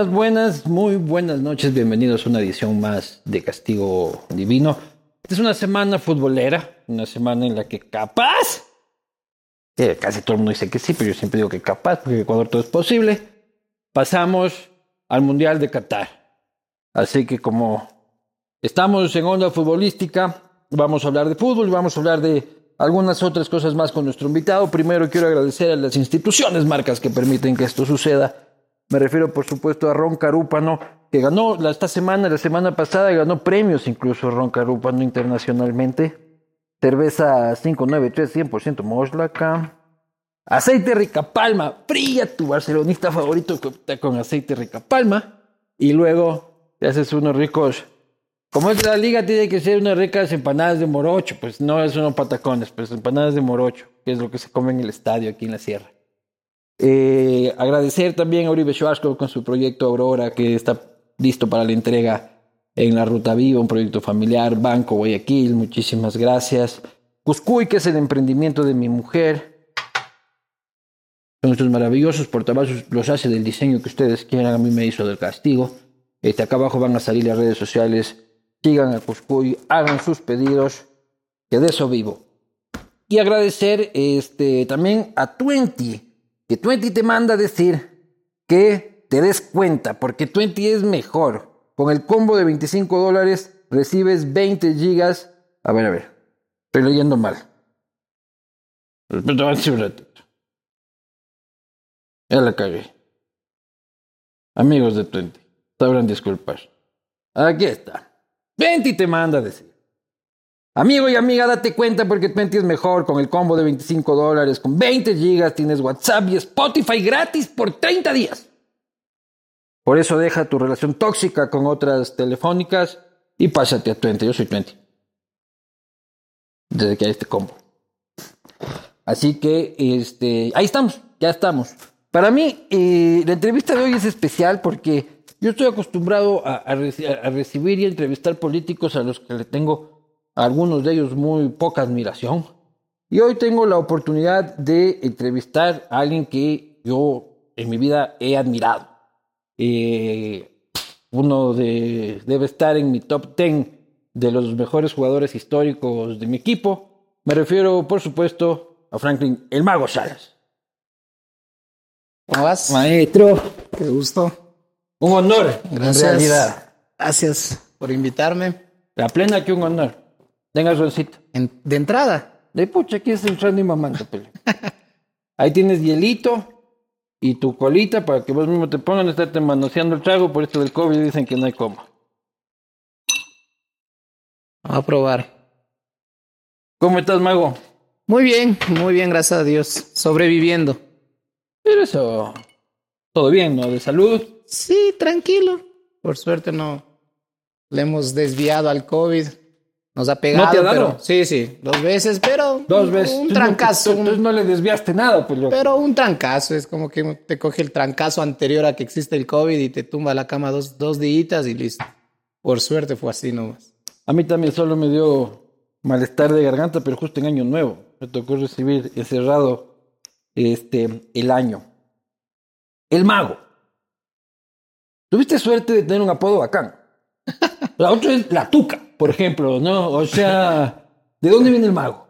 Buenas, buenas, muy buenas noches. Bienvenidos a una edición más de Castigo Divino. Esta es una semana futbolera, una semana en la que capaz, casi todo el mundo dice que sí, pero yo siempre digo que capaz, porque en Ecuador todo es posible, pasamos al Mundial de Qatar. Así que como estamos en onda futbolística, vamos a hablar de fútbol y vamos a hablar de algunas otras cosas más con nuestro invitado. Primero quiero agradecer a las instituciones marcas que permiten que esto suceda. Me refiero, por supuesto, a Ron Carúpano, que ganó esta semana, la semana pasada, ganó premios incluso Ron Carúpano internacionalmente. Cerveza 593, 100% Moslaca. Aceite Rica Palma, fría tu barcelonista favorito que opta con aceite Rica Palma. Y luego te haces unos ricos. Como es la liga, tiene que ser unas ricas empanadas de morocho. Pues no es unos patacones, pues empanadas de morocho, que es lo que se come en el estadio aquí en la sierra. Eh, agradecer también a Uribe Schwarzkopf con su proyecto Aurora, que está listo para la entrega en la Ruta Viva, un proyecto familiar, Banco Guayaquil, muchísimas gracias. Cuscuy, que es el emprendimiento de mi mujer. Son estos maravillosos portavasos, los hace del diseño que ustedes quieran, a mí me hizo del castigo. Este, acá abajo van a salir las redes sociales, sigan a Cuscuy, hagan sus pedidos, que de eso vivo. Y agradecer este, también a Twenty, que Twenty te manda a decir que te des cuenta, porque Twenty es mejor. Con el combo de 25 dólares recibes 20 gigas. A ver, a ver, estoy leyendo mal. Ya la cagué. Amigos de Twenty, sabrán disculpar. Aquí está. Twenty te manda a decir. Amigo y amiga, date cuenta porque Twenty es mejor con el combo de 25 dólares. Con 20 gigas tienes WhatsApp y Spotify gratis por 30 días. Por eso deja tu relación tóxica con otras telefónicas y pásate a Twenty. Yo soy Twenty. Desde que hay este combo. Así que este, ahí estamos, ya estamos. Para mí, eh, la entrevista de hoy es especial porque yo estoy acostumbrado a, a reci- a recibir y entrevistar políticos a los que le tengo algunos de ellos muy poca admiración. Y hoy tengo la oportunidad de entrevistar a alguien que yo en mi vida he admirado. Eh, uno de, debe estar en mi top 10 de los mejores jugadores históricos de mi equipo. Me refiero, por supuesto, a Franklin el Mago Salas. ¿Cómo vas? Maestro, Qué gusto. un honor, Gracias. en realidad. Gracias por invitarme. La plena que un honor. Tenga suelcito. En- de entrada, De pucha, aquí es entrando y mamando, pele. Ahí tienes hielito y tu colita para que vos mismo te pongan a estarte manoseando el trago. Por esto del COVID dicen que no hay vamos a probar. ¿Cómo estás, mago? Muy bien, muy bien, gracias a Dios. Sobreviviendo. Pero eso, todo bien, ¿no? De salud. Sí, tranquilo. Por suerte no le hemos desviado al COVID. Nos ha pegado. ¿No te ha dado? pero- sí, sí, dos veces, pero Dos veces. un Tú no- trancazo. tú- Entonces no le desviaste nada, pues yo. pero un trancazo, es como que te coge el trancazo anterior a que existe el COVID y te tumba a la cama dos, dos días y listo. Por suerte fue así nomás. A mí también solo me dio malestar de garganta, pero justo en Año Nuevo. Me tocó recibir encerrado este, el año. El mago. Tuviste suerte de tener un apodo bacán. La otra es la tuca, por ejemplo, ¿no? O sea, ¿de dónde viene el mago?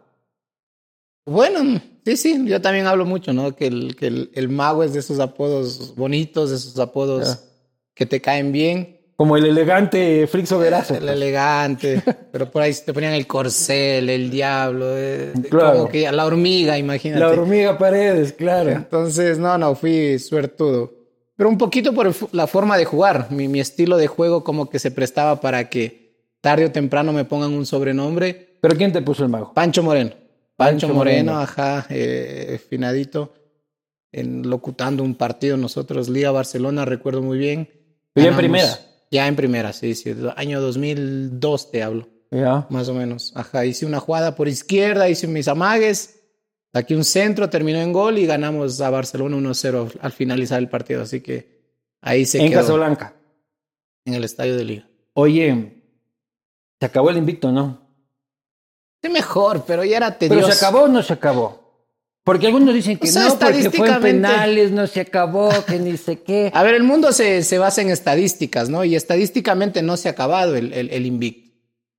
Bueno, sí, sí, yo también hablo mucho, ¿no? Que el, que el, el mago es de esos apodos bonitos, de esos apodos que te caen bien. Como el elegante Frixo Verazo. El elegante, pero por ahí te ponían el corcel, el diablo, eh, Claro. como que la hormiga, imagínate. La hormiga Paredes, claro. Entonces, no, no, fui suertudo. Pero un poquito por el la forma de jugar. Mi, mi estilo de juego como que se prestaba para que tarde o temprano me pongan un sobrenombre. ¿Pero quién te puso el mago? Pancho Moreno. Pancho Pancho, Moreno, Moreno. ajá, eh, finadito, en, locutando un partido nosotros, Liga Barcelona, recuerdo muy bien. Ya en primera. Ya en primera, sí, sí. Año 2002 te hablo, Ya. más o menos. Ajá, hice una jugada por izquierda, hice mis amagues, aquí un centro, terminó en gol y ganamos a Barcelona 1-0 al finalizar el partido. Así que ahí se En quedó Casablanca. en el estadio de Liga. Oye, Se acabó el invicto, ¿no? Es mejor, pero ya era Pero tedioso. se acabó o no se acabó. Porque algunos dicen que O sea, no, porque fue en penales, no se acabó, que ni sé qué. A ver, el mundo se, se basa en estadísticas, ¿no? Y estadísticamente no se ha acabado el, el, el invicto.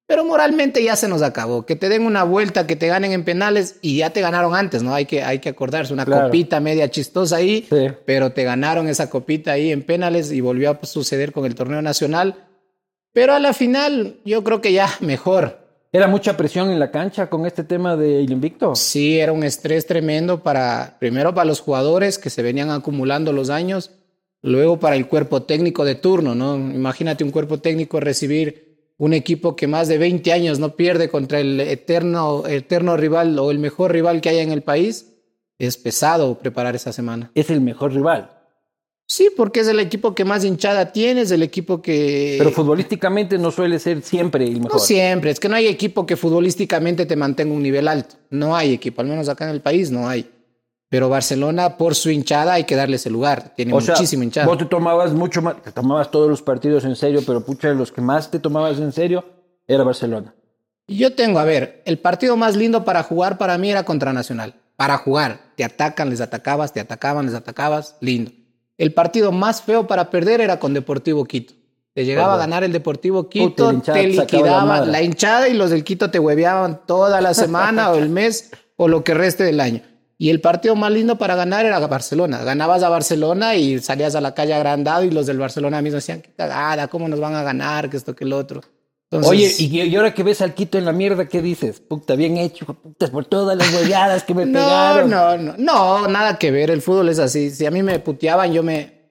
Pero moralmente ya se nos acabó. Que te den una vuelta, que te ganen en penales y ya te ganaron antes, ¿no? Hay que, hay que acordarse, una Claro. copita media chistosa ahí, Sí. pero te ganaron esa copita ahí en penales y volvió a suceder con el torneo nacional. Pero a la final, yo creo que ya mejor. Era mucha presión en la cancha con este tema del invicto. Sí, era un estrés tremendo para, primero para los jugadores que se venían acumulando los años, luego para el cuerpo técnico de turno, ¿no? Imagínate un cuerpo técnico recibir un equipo que más de 20 años no pierde contra el eterno, eterno rival o el mejor rival que haya en el país. Es pesado preparar esa semana. Es el mejor rival. Sí, porque es el equipo que más hinchada tiene, es el equipo que... Pero futbolísticamente no suele ser siempre el mejor. No siempre, es que no hay equipo que futbolísticamente te mantenga un nivel alto. No hay equipo, al menos acá en el país no hay. Pero Barcelona, por su hinchada, hay que darle ese lugar. Tiene O sea, muchísimo hinchada. vos te tomabas mucho más, te tomabas todos los partidos en serio, pero pucha, los que más te tomabas en serio era Barcelona. Yo tengo, a ver, el partido más lindo para jugar para mí era contra Nacional. Para jugar, te atacan, les atacabas, te atacaban, les atacabas, lindo. El partido más feo para perder era con Deportivo Quito. Te llegaba a ganar el Deportivo Quito, hinchada te sacaba la hinchada y los del Quito te hueveaban toda la semana o el mes o lo que reste del año. Y el partido más lindo para ganar era Barcelona. Ganabas a Barcelona y salías a la calle agrandado y los del Barcelona mismo decían, qué cagada, ¿cómo nos van a ganar? Que esto, que lo otro. Entonces, Oye, y, y ahora que ves al Quito en la mierda, ¿qué dices? Puta, bien hecho, putas, por todas las huelladas que me No, pegaron. no, no, no, nada que ver. El fútbol es así. Si a mí me puteaban, yo me,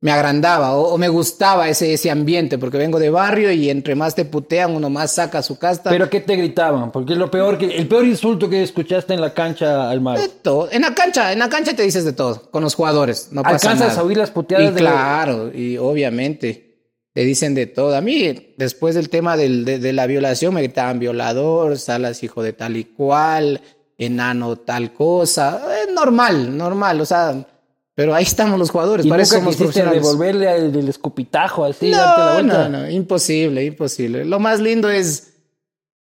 me agrandaba o, o me gustaba ese, ese ambiente, porque vengo de barrio y entre más te putean, uno más saca su casta. ¿Pero qué te gritaban? Porque es lo peor que, el peor insulto que escuchaste en la cancha al mar. De todo. En la cancha, en la cancha te dices de todo, con los jugadores. No pasa ¿Alcanzas nada. a oír las puteadas Y de claro, y obviamente te dicen de todo. A mí, después del tema del- de, de la violación, me gritaban violador, Salas hijo de tal y cual, enano tal cosa. Es normal, normal, o sea, pero ahí estamos los jugadores, y para eso nunca somos profesionales. devolverle al- el escupitajo así, darte la No, vuelta. no, no, imposible, imposible. Lo más lindo es,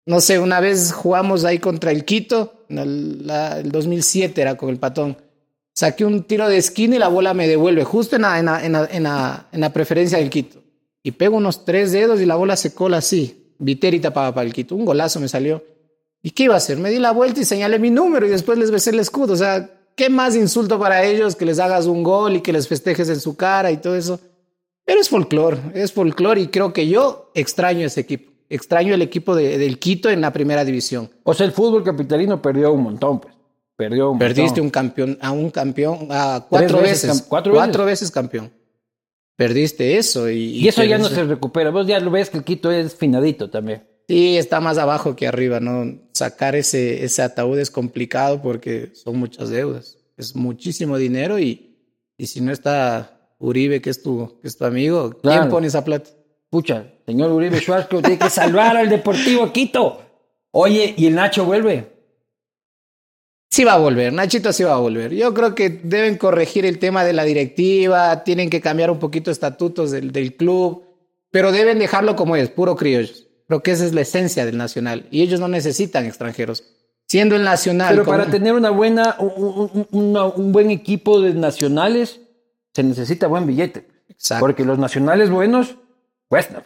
no sé, una vez jugamos ahí contra el Quito, en el, la- el 2007 era con el patón. Saqué un tiro de esquina y la bola me devuelve, justo la, en la, en la- en la preferencia del Quito. Y pego unos tres dedos y la bola se cola así. Viteri tapaba para el Quito. Un golazo me salió. ¿Y qué iba a hacer? Me di la vuelta y señalé mi número y después les besé el escudo. O sea, ¿qué más insulto para ellos que les hagas un gol y que les festejes en su cara y todo eso? Pero es folclore, es folclore y creo que yo extraño ese equipo. Extraño el equipo de- del Quito en la primera división. O sea, el fútbol capitalino perdió un montón, pues. Perdió un Perdiste montón. un campeón, a un campeón, a cuatro veces, veces cam- ¿cuatro veces? campeón. Perdiste eso y, Y eso ya no se recupera. Vos ya lo ves que el Quito es finadito también. Sí, está más abajo que arriba, ¿no? Sacar ese, ese ataúd es complicado porque son muchas deudas. Es muchísimo dinero y, y si no está Uribe, que es tu, que es tu amigo, ¿quién Claro. pone esa plata? Pucha, señor Uribe Schwarzkopf tiene que salvar al Deportivo Quito. Oye, ¿y el Nacho vuelve? Sí va a volver, Nachito sí va a volver. Yo creo que deben corregir el tema de la directiva, tienen que cambiar un poquito estatutos del, del club, pero deben dejarlo como es, puro criollos. Creo que esa es la esencia del Nacional y ellos no necesitan extranjeros. Siendo el Nacional... Pero como- para tener una buena, un, un- una- un buen equipo de nacionales, se necesita buen billete. Exacto. Porque los nacionales buenos cuestan.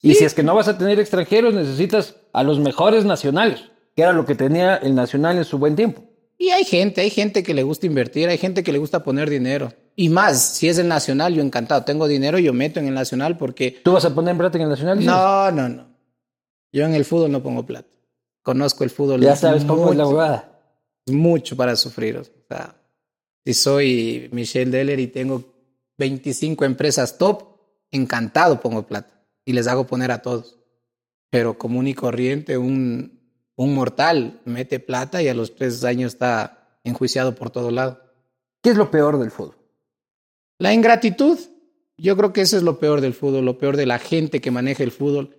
Y si es que no vas a tener extranjeros, necesitas a los mejores nacionales, que era lo que tenía el nacional en su buen tiempo. Y hay gente, hay gente que le gusta invertir, hay gente que le gusta poner dinero. Y más, si es el Nacional, yo encantado. Tengo dinero, yo meto en el Nacional porque... ¿Tú vas a poner plata en el nacional? No, no, no. Yo en el fútbol no pongo plata. Conozco el fútbol. Ya es sabes cómo es la jugada. mucho para sufrir. O sea, si soy Michelle Deller y tengo 25 empresas top, encantado pongo plata y les hago poner a todos. Pero común y corriente, un, un mortal mete plata y a los tres años está enjuiciado por todo lado. ¿Qué es lo peor del fútbol? La ingratitud, yo creo que eso es lo peor del fútbol, lo peor de la gente que maneja el fútbol.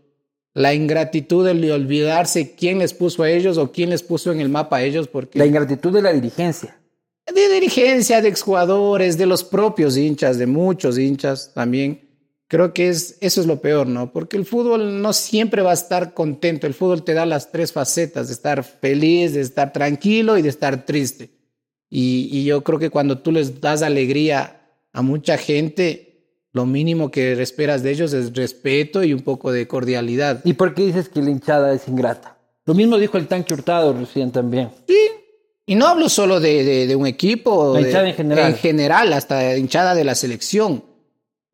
La ingratitud de olvidarse quién les puso a ellos o quién les puso en el mapa a ellos, porque La ingratitud de la dirigencia. de dirigencia, de exjugadores, de los propios hinchas, de muchos hinchas también, Creo que es, eso es lo peor, ¿no? Porque el fútbol no siempre va a estar contento. El fútbol te da las tres facetas, de estar feliz, de estar tranquilo y de estar triste. Y, y yo creo que cuando tú les das alegría a mucha gente, lo mínimo que esperas de ellos es respeto y un poco de cordialidad. ¿Y por qué dices que la hinchada es ingrata? Lo mismo dijo el tanque Hurtado recién también. Sí. Y no hablo solo de, de, de un equipo. La de- hinchada en general. En general, hasta hinchada de la selección.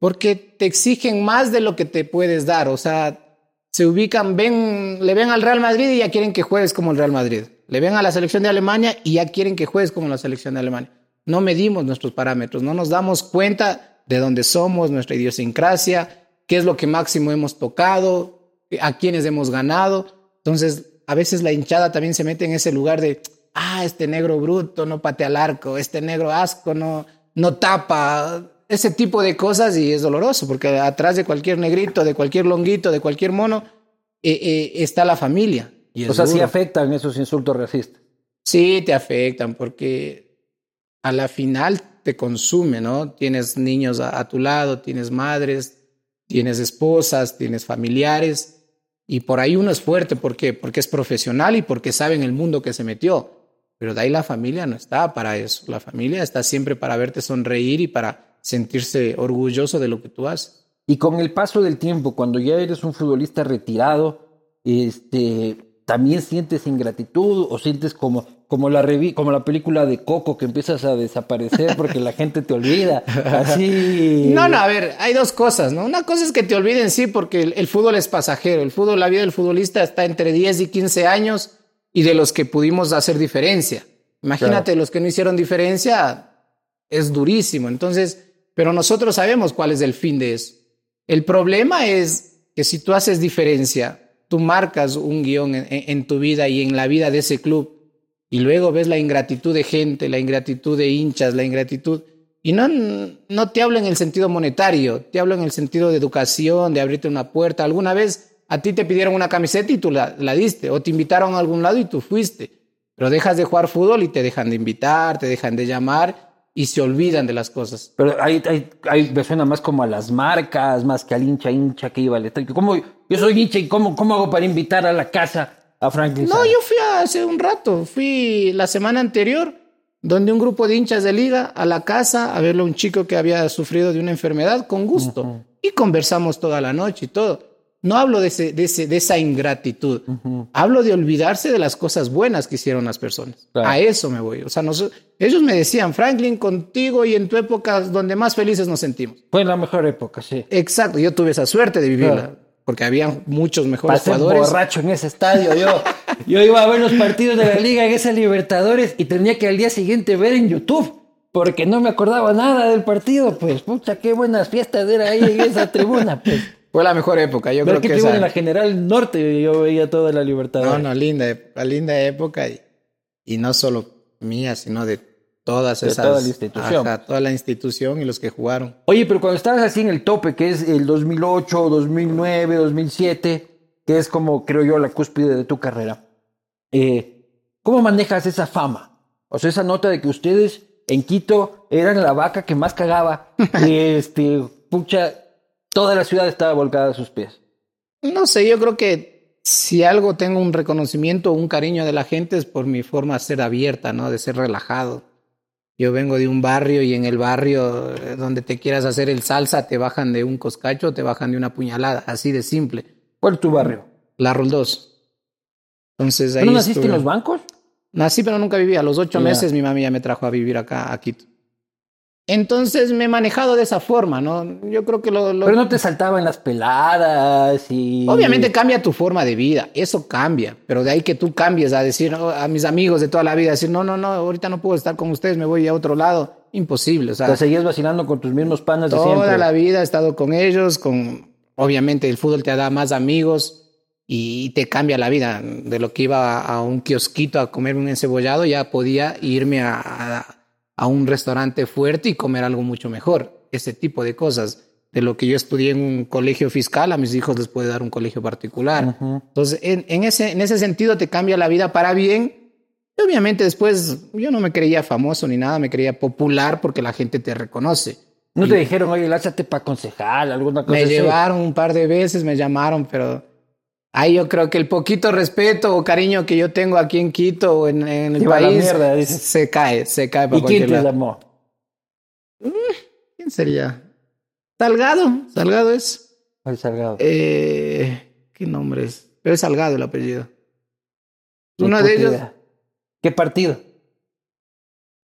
Porque te exigen más de lo que te puedes dar. O sea, se ubican, ven, le ven al Real Madrid y ya quieren que juegues como el Real Madrid. Le ven a la selección de Alemania y ya quieren que juegues como la selección de Alemania. No medimos nuestros parámetros, no nos damos cuenta de dónde somos, nuestra idiosincrasia, qué es lo que máximo hemos tocado, a quiénes hemos ganado. Entonces, a veces la hinchada también se mete en ese lugar de, ah, este negro bruto no patea al arco, este negro asco no, no tapa, ese tipo de cosas y es doloroso porque atrás de cualquier negrito, de cualquier longuito, de cualquier mono, eh, eh, está la familia. Y O sea, sí duro. afectan esos insultos racistas. Sí, te afectan porque a la final te consume, ¿no? Tienes niños a, a tu lado, tienes madres, tienes esposas, tienes familiares y por ahí uno es fuerte, ¿por qué? Porque es profesional y porque sabe en el mundo que se metió. Pero de ahí la familia no está para eso. La familia está siempre para verte sonreír y para sentirse orgulloso de lo que tú haces. Y con el paso del tiempo, cuando ya eres un futbolista retirado, este, también sientes ingratitud o sientes como, como, la revi- como la película de Coco que empiezas a desaparecer porque la gente te olvida. Así. No, no, a ver, hay dos cosas, ¿no? Una cosa es que te olviden, sí, porque el, el fútbol es pasajero. El fútbol, la vida del futbolista está entre 10 y 15 años y de los que pudimos hacer diferencia. Imagínate, los que no hicieron diferencia, es durísimo. Entonces, pero nosotros sabemos cuál es el fin de eso. El problema es que si tú haces diferencia, tú marcas un guion en, tu vida y en la vida de ese club, y luego ves la ingratitud de gente, la ingratitud de hinchas, la ingratitud. Y no, no te hablo en el sentido monetario, te hablo en el sentido de educación, de abrirte una puerta. Alguna vez a ti te pidieron una camiseta y tú la, la diste, o te invitaron a algún lado y tú fuiste. Pero dejas de jugar fútbol y te dejan de invitar, te dejan de llamar y se olvidan de las cosas. Pero ahí, ahí, ahí me suena más como a las marcas, más que al hincha hincha que iba al estadio. ¿Cómo, yo soy hincha y cómo, cómo hago para invitar a la casa a Franklin? No, yo fui hace un rato, fui la semana anterior, donde un grupo de hinchas de liga a la casa a verle a un chico que había sufrido de una enfermedad con gusto. Y conversamos toda la noche y todo. No hablo de, ese, de, ese, de esa ingratitud. Hablo de olvidarse de las cosas buenas que hicieron las personas. Claro. A eso me voy. O sea, nos- ellos me decían, Franklin, contigo y en tu época donde más felices nos sentimos. Fue la mejor época, sí. Exacto, yo tuve esa suerte de vivirla. Claro. Porque había muchos mejores Pasé jugadores. borracho en ese estadio. Yo, yo iba a ver los partidos de la liga en esa Libertadores y tenía que al día siguiente ver en YouTube. Porque no me acordaba nada del partido, pues. Pucha, qué buenas fiestas era ahí en esa tribuna, pues. Fue la mejor época, yo Ver creo que que esa... en la General Norte yo veía toda la No, Libertadores. no, linda, ep- linda época y, y no solo mía, sino de todas De esas... toda la institución. Ajá, toda la institución y los que jugaron. Oye, pero cuando estabas así en el tope, que es el 2008, 2009, 2007, que es como, creo yo, la cúspide de tu carrera, eh, ¿cómo manejas esa fama? O sea, esa nota de que ustedes en Quito eran la vaca que más cagaba, y este, pucha, toda la ciudad estaba volcada a sus pies. No sé, yo creo que si algo tengo un reconocimiento o un cariño de la gente es por mi forma de ser abierta, ¿no? De ser relajado. Yo vengo de un barrio y en el barrio eh, donde te quieras hacer el salsa te bajan de un coscacho, te bajan de una puñalada, así de simple. ¿Cuál es tu barrio? La 2. Entonces ahí ¿No naciste estuve. en los bancos? Nací, pero nunca viví. A los ocho meses mi mami ya me trajo a vivir acá, a Quito. Entonces me he manejado de esa forma, ¿no? Yo creo que lo... lo- Pero no te saltaban las peladas y... Obviamente cambia tu forma de vida, eso cambia, pero de ahí que tú cambies a decir oh, a mis amigos de toda la vida, decir, no, no, no, ahorita no puedo estar con ustedes, me voy a otro lado, imposible, o sea, Te seguías vacilando con tus mismos panas de toda siempre. la vida he estado con ellos, con, obviamente el fútbol te da más amigos y te cambia la vida, de lo que iba a, a un kiosquito a comer un encebollado, ya podía irme a, a, a un restaurante fuerte y comer algo mucho mejor, ese tipo de cosas. De lo que yo estudié en un colegio fiscal, a mis hijos les puede dar un colegio particular. Ujú. Entonces, en, en ese, en ese sentido te cambia la vida para bien. Y obviamente después yo no me creía famoso ni nada, me creía popular porque la gente te reconoce. ¿No te dijeron, oye, lázate para concejal, alguna cosa Me así? llevaron un par de veces, me llamaron, pero ahí yo creo que el poquito respeto o cariño que yo tengo aquí en Quito o en, en el país mierda, se cae, se cae para ¿Y quién cualquier te lado. llamó? ¿Quién sería? Salgado, Salgado es. El Salgado. Eh, ¿Qué nombre es? Pero es Salgado el apellido. Uno de ellos, idea. ¿Qué partido?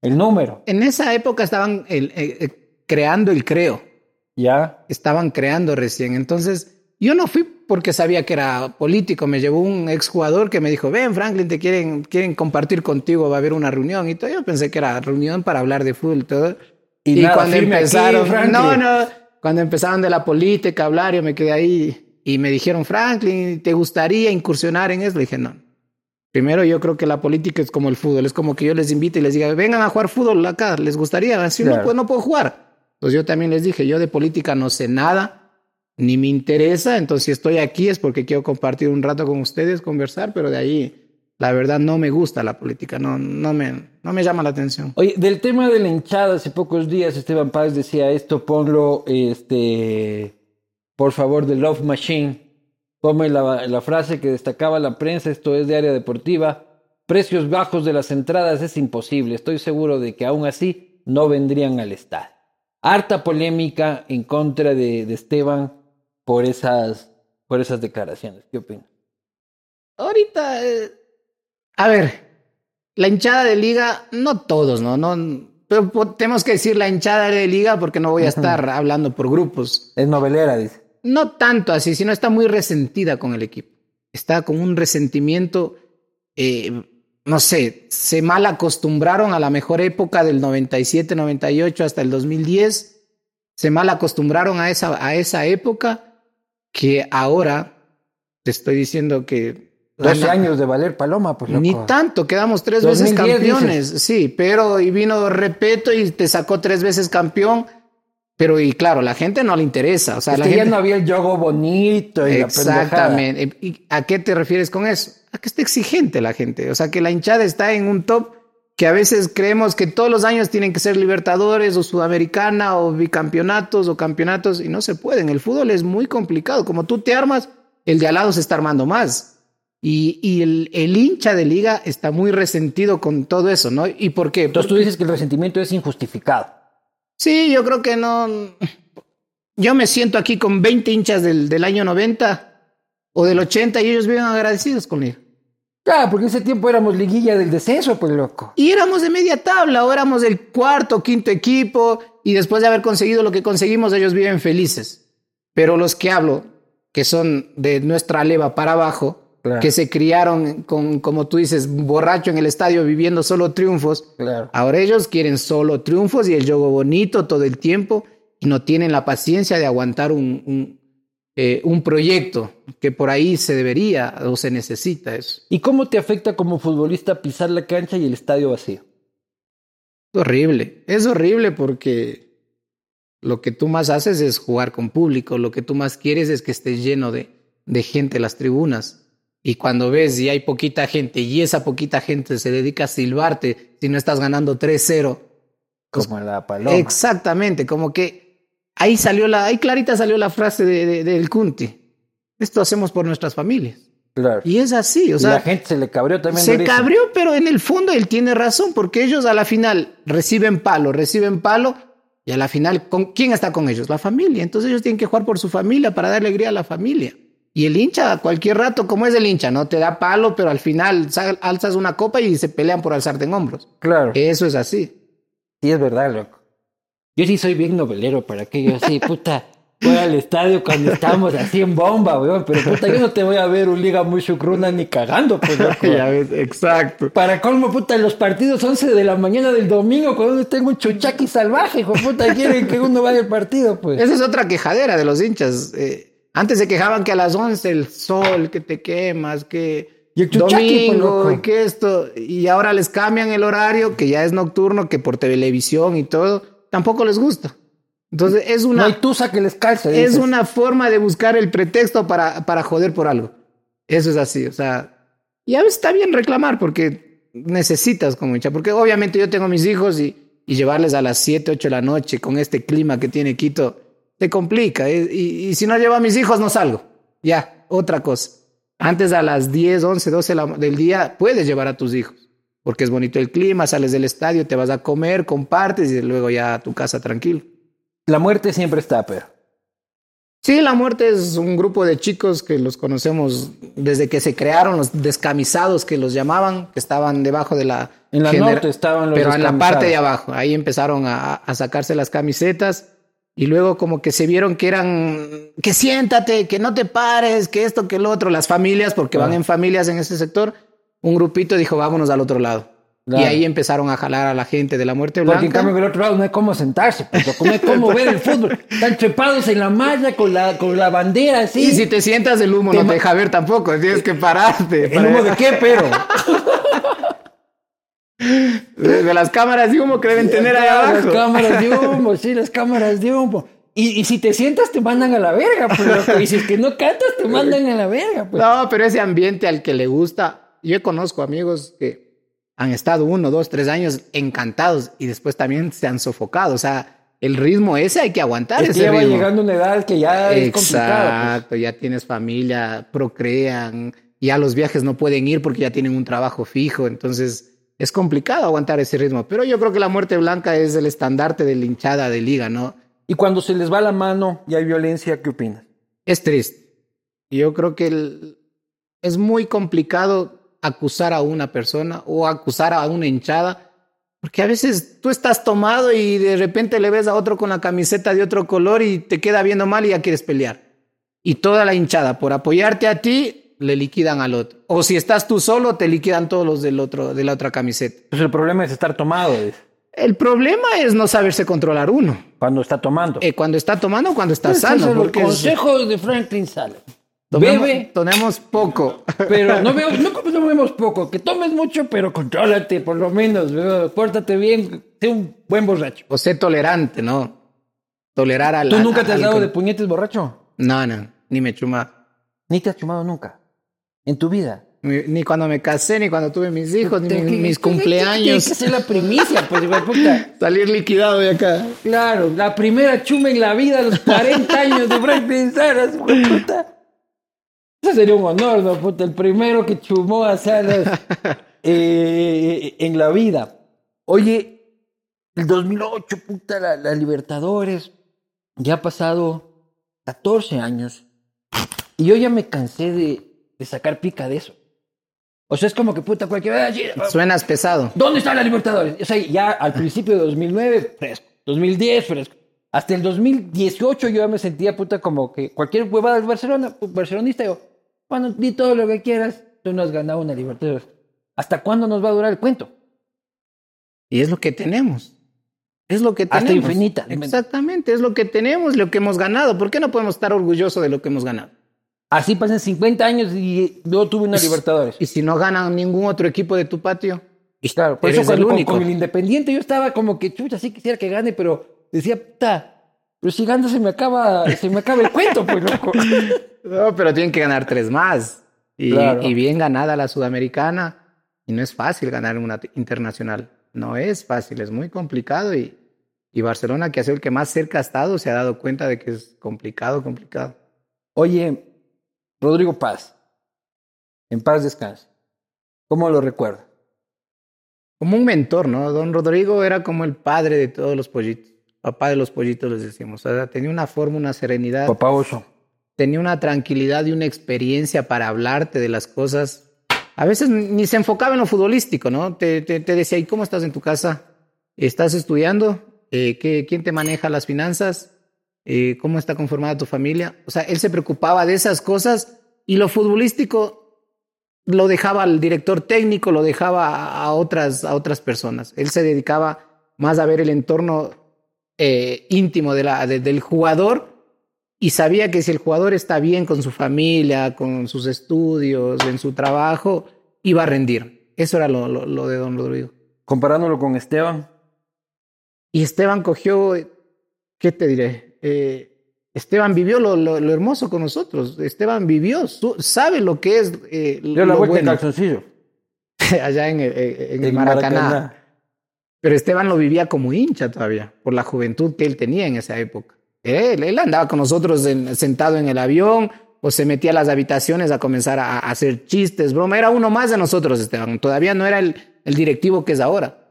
El número. en esa época estaban el- eh, eh, creando el creo. Ya. estaban creando recién. Entonces, yo no fui porque sabía que era político. Me llevó un exjugador que me dijo, ven Franklin, te quieren, quieren compartir contigo, va a haber una reunión. Y todo. Yo pensé que era reunión para hablar de fútbol y todo. Y nada, aquí, Franklin. no, no, cuando empezaron de la política a hablar, yo me quedé ahí y me dijeron, Franklin, ¿te gustaría incursionar en eso? Le dije, no. Primero, yo creo que la política es como el fútbol. Es como que yo les invite y les diga, vengan a jugar fútbol acá, ¿les gustaría? Así no, Claro. pues, no puedo jugar. Entonces yo también les dije, yo de política no sé nada, ni me interesa, entonces si estoy aquí es porque quiero compartir un rato con ustedes, conversar, pero de ahí, la verdad, no me gusta la política, no, no, me, no me llama la atención. Oye, del tema de la hinchada, hace pocos días Esteban Páez decía esto, ponlo, este, por favor, de Love Machine. Ponme la, la frase que destacaba la prensa, esto es de área deportiva. Precios bajos de las entradas es imposible. Estoy seguro de que aún así no vendrían al estadio. Harta polémica en contra de, de Esteban por esas, por esas declaraciones. ¿Qué opinas? Ahorita, eh, a ver, la hinchada de liga, no todos, ¿no? no pero tenemos que decir la hinchada de liga porque no voy a estar hablando por grupos. Es novelera, dice. No tanto así, sino está muy resentida con el equipo. Está con un resentimiento, eh, no sé, se mal acostumbraron a la mejor época del 97, 98 hasta el 2010. Se mal acostumbraron a esa, a esa época que ahora te estoy diciendo que... 12 gana- años de Valer Paloma, pues loco. Ni tanto, quedamos tres veces 2010 campeones. Sí, pero y vino Repeto y te sacó tres veces campeón. Pero y claro, la gente no le interesa. O sea, Es la que gente... ya no había el yogo bonito y la. Exactamente. ¿Y a qué te refieres con eso? A que está exigente la gente. O sea, que la hinchada está en un top que a veces creemos que todos los años tienen que ser Libertadores o Sudamericana o bicampeonatos o campeonatos y no se pueden. El fútbol es muy complicado. Como tú te armas, el de al lado se está armando más. Y, y el, el hincha de liga está muy resentido con todo eso, ¿no? ¿Y por qué? Entonces tú dices que el resentimiento es injustificado. Sí, yo creo que no. Yo me siento aquí con 20 hinchas del, del año 90 o del 80 y ellos viven agradecidos conmigo. Claro, porque ese tiempo éramos liguilla del descenso, pues loco. Y éramos de media tabla, o éramos el cuarto, quinto equipo, y después de haber conseguido lo que conseguimos, ellos viven felices. Pero los que hablo, que son de nuestra leva para abajo, Claro. que se criaron con, como tú dices, borracho en el estadio viviendo solo triunfos, Claro. Ahora ellos quieren solo triunfos y el juego bonito todo el tiempo y no tienen la paciencia de aguantar un, un, eh, un proyecto que por ahí se debería o se necesita eso. ¿Y cómo te afecta como futbolista pisar la cancha y el estadio vacío? Es horrible, es horrible porque lo que tú más haces es jugar con público, lo que tú más quieres es que esté lleno de, de gente las tribunas. Y cuando ves y hay poquita gente y esa poquita gente se dedica a silbarte si no estás ganando 3-0, Como la paloma. Exactamente, como que ahí salió la, ahí clarita salió la frase de, de- del Kunti. Esto hacemos por nuestras familias. Claro. Y es así, o Y sea, la gente se le cabreó también. se cabrió, pero en el fondo él tiene razón, porque ellos a la final reciben palo, reciben palo, y a la final, ¿con quién está con ellos? La familia. Entonces ellos tienen que jugar por su familia para dar alegría a la familia. Y el hincha, a cualquier rato, como es el hincha, no te da palo, pero al final alzas una copa y se pelean por alzarte en hombros. Claro. Eso es así. Sí, es verdad, loco. Yo sí soy bien novelero para que yo así, puta, voy al estadio cuando estamos así en bomba, weón. Pero puta, yo no te voy a ver un liga muy chucruna ni cagando, pues, loco. Ya ves, exacto. Para colmo, puta, los partidos 11 de la mañana del domingo, cuando tengo un chuchaqui salvaje, hijo puta, quieren que uno vaya al partido, pues. Esa es otra quejadera de los hinchas. Eh, antes se quejaban que a las 11 el sol, que te quemas, que Y el chuchaqui, pues, domingo y que esto. Y ahora les cambian el horario, que ya es nocturno, que por televisión y todo, tampoco les gusta. Entonces es No una, hay tusa que les calce. es dices. una forma de buscar el pretexto para, para joder por algo. Eso es así, o sea, y a veces está bien reclamar porque necesitas como hincha, porque obviamente yo tengo mis hijos y, y llevarles a las 7, 8 de la noche con este clima que tiene Quito, te complica. eh, Y, y si no llevo a mis hijos, no salgo. Ya, otra cosa. Antes a las 10, 11, 12 de la- del día puedes llevar a tus hijos, porque es bonito el clima, sales del estadio, te vas a comer, compartes y luego ya a tu casa tranquilo. La muerte siempre está, pero. Sí, La Muerte es un grupo de chicos que los conocemos desde que se crearon, los descamisados que los llamaban, que estaban debajo de la... En la norte estaban los Pero en la parte de abajo, ahí empezaron a, a sacarse las camisetas y luego como que se vieron que eran, que siéntate, que no te pares, que esto, que el otro, las familias, porque van Ah. en familias en ese sector, un grupito dijo, vámonos al otro lado. Claro. Y ahí empezaron a jalar a la gente de la Muerte Porque en Blanca. cambio en el otro lado no hay cómo sentarse, pues, no hay cómo ver el fútbol. Están trepados en la malla con la, con la bandera así. Y si te sientas, el humo Te no te deja ver tampoco, tienes que pararte. ¿El humo de qué, pero? De, de las cámaras de humo que deben tener ahí Las abajo. cámaras de humo, sí, las cámaras de humo. Y, y si te sientas, te mandan a la verga, pues. Y si es que no cantas, te mandan a la verga, pues. No, pero ese ambiente al que le gusta, yo conozco amigos que han estado uno, dos, tres años encantados y después también se han sofocado. O sea, el ritmo ese hay que aguantar Es que ese ya va llegando una edad que ya es complicado. pues. Exacto, ya tienes familia, procrean, ya los viajes no pueden ir porque ya tienen un trabajo fijo, entonces es complicado aguantar ese ritmo. Pero yo creo que la muerte blanca es el estandarte de la hinchada de liga, ¿no? Y cuando se les va la mano y hay violencia, ¿qué opinas? Es triste. Yo creo que el- es muy complicado acusar a una persona o acusar a una hinchada, porque a veces tú estás tomado y de repente le ves a otro con la camiseta de otro color y te queda viendo mal y ya quieres pelear. Y toda la hinchada, por apoyarte a ti, le liquidan al otro. O si estás tú solo, te liquidan todos los del otro, de la otra camiseta. Pues el problema es estar tomado, El problema es no saberse controlar uno. cuando está tomando. Eh, cuando está tomando o cuando está Ese sano. es el porque es- consejo de Franklin Salem. Tomemos- Bebe, Tomemos poco. pero no, veo, no tomemos poco. Que tomes mucho, pero contrólate, por lo menos. ¿no? Pórtate bien, sé un buen borracho. O sé tolerante, ¿no? Tolerar al. ¿Tú nunca te has dado de puñetes borracho? No, no, ni me chuma. Ni te has chumado nunca. En tu vida. Ni, ni cuando me casé, ni cuando tuve mis hijos, ni mis, cumpleaños. que ser la primicia, pues, de puta. Salir liquidado de acá. Claro, la primera chuma en la vida a los 40 años de Franklin de puta. Eso sería un honor, ¿no? Puta, el primero que chumó a Salas eh, en la vida. Oye, el 2008, puta, la, la Libertadores. Ya ha pasado 14 años. Y yo ya me cansé de, de sacar pica de eso. O sea, es como que puta, cualquiera. Suenas pesado. ¿Dónde está la Libertadores? O sea, ya al principio de 2009, fresco. 2010, fresco. Hasta el 2018 yo ya me sentía puta como que cualquier huevada del Barcelona, pues, barcelonista, yo, bueno, di todo lo que quieras, tú no has ganado una Libertadores. ¿Hasta cuándo nos va a durar el cuento? Y es lo que tenemos. Es lo que Hasta tenemos. infinita. Exactamente, es lo que tenemos, lo que hemos ganado. ¿Por qué no podemos estar orgullosos de lo que hemos ganado? Así pasan 50 años y yo tuve una Libertadores. Y si no ganan ningún otro equipo de tu patio, Y claro, por eso el cuando, con, único. con el Independiente yo estaba como que chucha, sí quisiera que gane, pero decía, puta, pero si gana se me acaba, se me acaba el cuento, pues loco. No, pero tienen que ganar tres más. Y, Claro. y bien ganada la sudamericana. Y no es fácil ganar una internacional. No es fácil, es muy complicado. Y, y Barcelona, que ha sido el que más cerca ha estado, se ha dado cuenta de que es complicado, complicado. Oye, Rodrigo Paz, en paz descanse. ¿Cómo lo recuerda? Como un mentor, ¿no? Don Rodrigo era como el padre de todos los pollitos. Papá de los pollitos, les decimos. O sea, tenía una forma, una serenidad. Papá Oso. tenía una tranquilidad y una experiencia para hablarte de las cosas. A veces ni se enfocaba en lo futbolístico, ¿no? Te, te, te decía, ¿y cómo estás en tu casa? ¿Estás estudiando? Eh, ¿qué, ¿Quién te maneja las finanzas? Eh, ¿Cómo está conformada tu familia? O sea, él se preocupaba de esas cosas y lo futbolístico lo dejaba al director técnico, lo dejaba a, a otras, a otras personas. Él se dedicaba más a ver el entorno eh, íntimo de la, de- del jugador y sabía que si el jugador está bien con su familia, con sus estudios, en su trabajo, iba a rendir. Eso era lo, lo, lo de don Rodrigo. Comparándolo con Esteban. Y Esteban cogió, ¿qué te diré? Eh, Esteban vivió lo, lo, lo hermoso con nosotros. Esteban vivió, su- sabe lo que es eh, Dio la lo vuelta en bueno calzoncillo. allá en, el- en el En Maracaná. Maracaná. Pero Esteban lo vivía como hincha todavía, por la juventud que él tenía en esa época. Él, él andaba con nosotros en- sentado en el avión o se metía a las habitaciones a comenzar a, a hacer chistes, broma. Era uno más de nosotros, Esteban. Todavía no era el, el directivo que es ahora.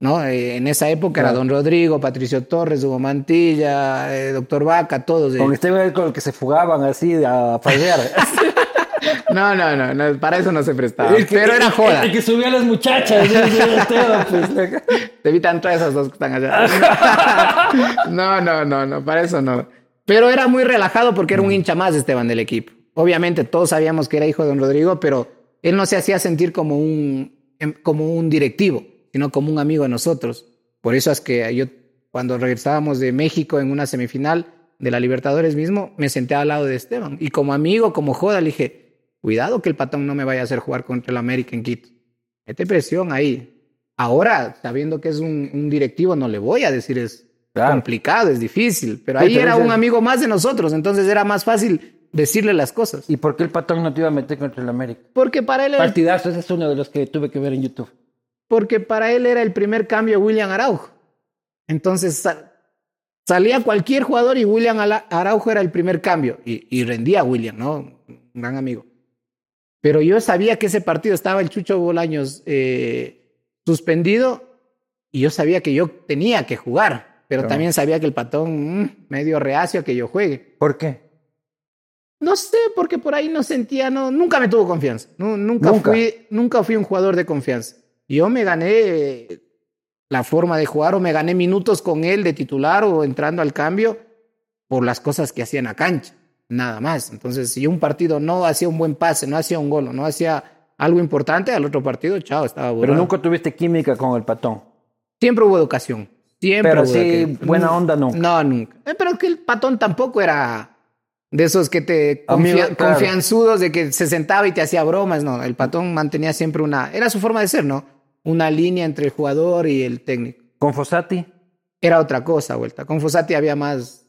¿no? Eh, en esa época era. Don Rodrigo, Patricio Torres, Hugo Mantilla, eh, Doctor Vaca, todos. eh. Con este güey con el que se fugaban así a fallar. No, no, no, no, para eso no se prestaba. El que- Pero era joda. El, que subía a las muchachas. pues. Te evitan todas esas dos que están allá. no, no, no, no, para eso no. Pero era muy relajado porque era un hincha más Esteban del equipo. Obviamente todos sabíamos que era hijo de don Rodrigo, pero él no se hacía sentir como un, em, como un directivo, sino como un amigo de nosotros. Por eso es que yo, cuando regresábamos de México en una semifinal de la Libertadores mismo, me senté al lado de Esteban. Y como amigo, como joda, le dije, cuidado que el patón no me vaya a hacer jugar contra el América en Quito. Mete presión ahí. Ahora, sabiendo que es un, un directivo, no le voy a decir es Claro. complicado, es difícil, pero Sí, ahí era un amigo más de nosotros, entonces era más fácil decirle las cosas. ¿Y por qué el patón no te iba a meter contra el América? Porque para él era, Partidazo, ese es uno de los que tuve que ver en YouTube. porque para él era el primer cambio William Araujo. Entonces sa- salía cualquier jugador y William Araujo era el primer cambio y, y rendía William, ¿no? Un gran amigo. Pero yo sabía que ese partido estaba el Chucho Bolaños eh, suspendido y yo sabía que yo tenía que jugar, pero Claro. también sabía que el patón mm, medio reacio a que yo juegue. ¿Por qué? No sé, porque por ahí no sentía, no, nunca me tuvo confianza. Nu- nunca, Nunca. Fui, nunca fui un jugador de confianza. Yo me gané eh, la forma de jugar o me gané minutos con él de titular o entrando al cambio por las cosas que hacía en la cancha, nada más. Entonces, si un partido no hacía un buen pase, no hacía un gol, o no hacía algo importante, al otro partido, chao, estaba Pero borrado. nunca tuviste química con el patón. Siempre hubo educación. Siempre Pero hubo sí, educación. buena onda nunca. No, nunca. Eh, pero que el patón tampoco era de esos que te Amigo, confia- claro. confianzudos de que se sentaba y te hacía bromas. No, el patón mantenía siempre una. Era su forma de ser, ¿no? Una línea entre el jugador y el técnico. ¿Con Fossati? Era otra cosa, vuelta. Con Fossati había más.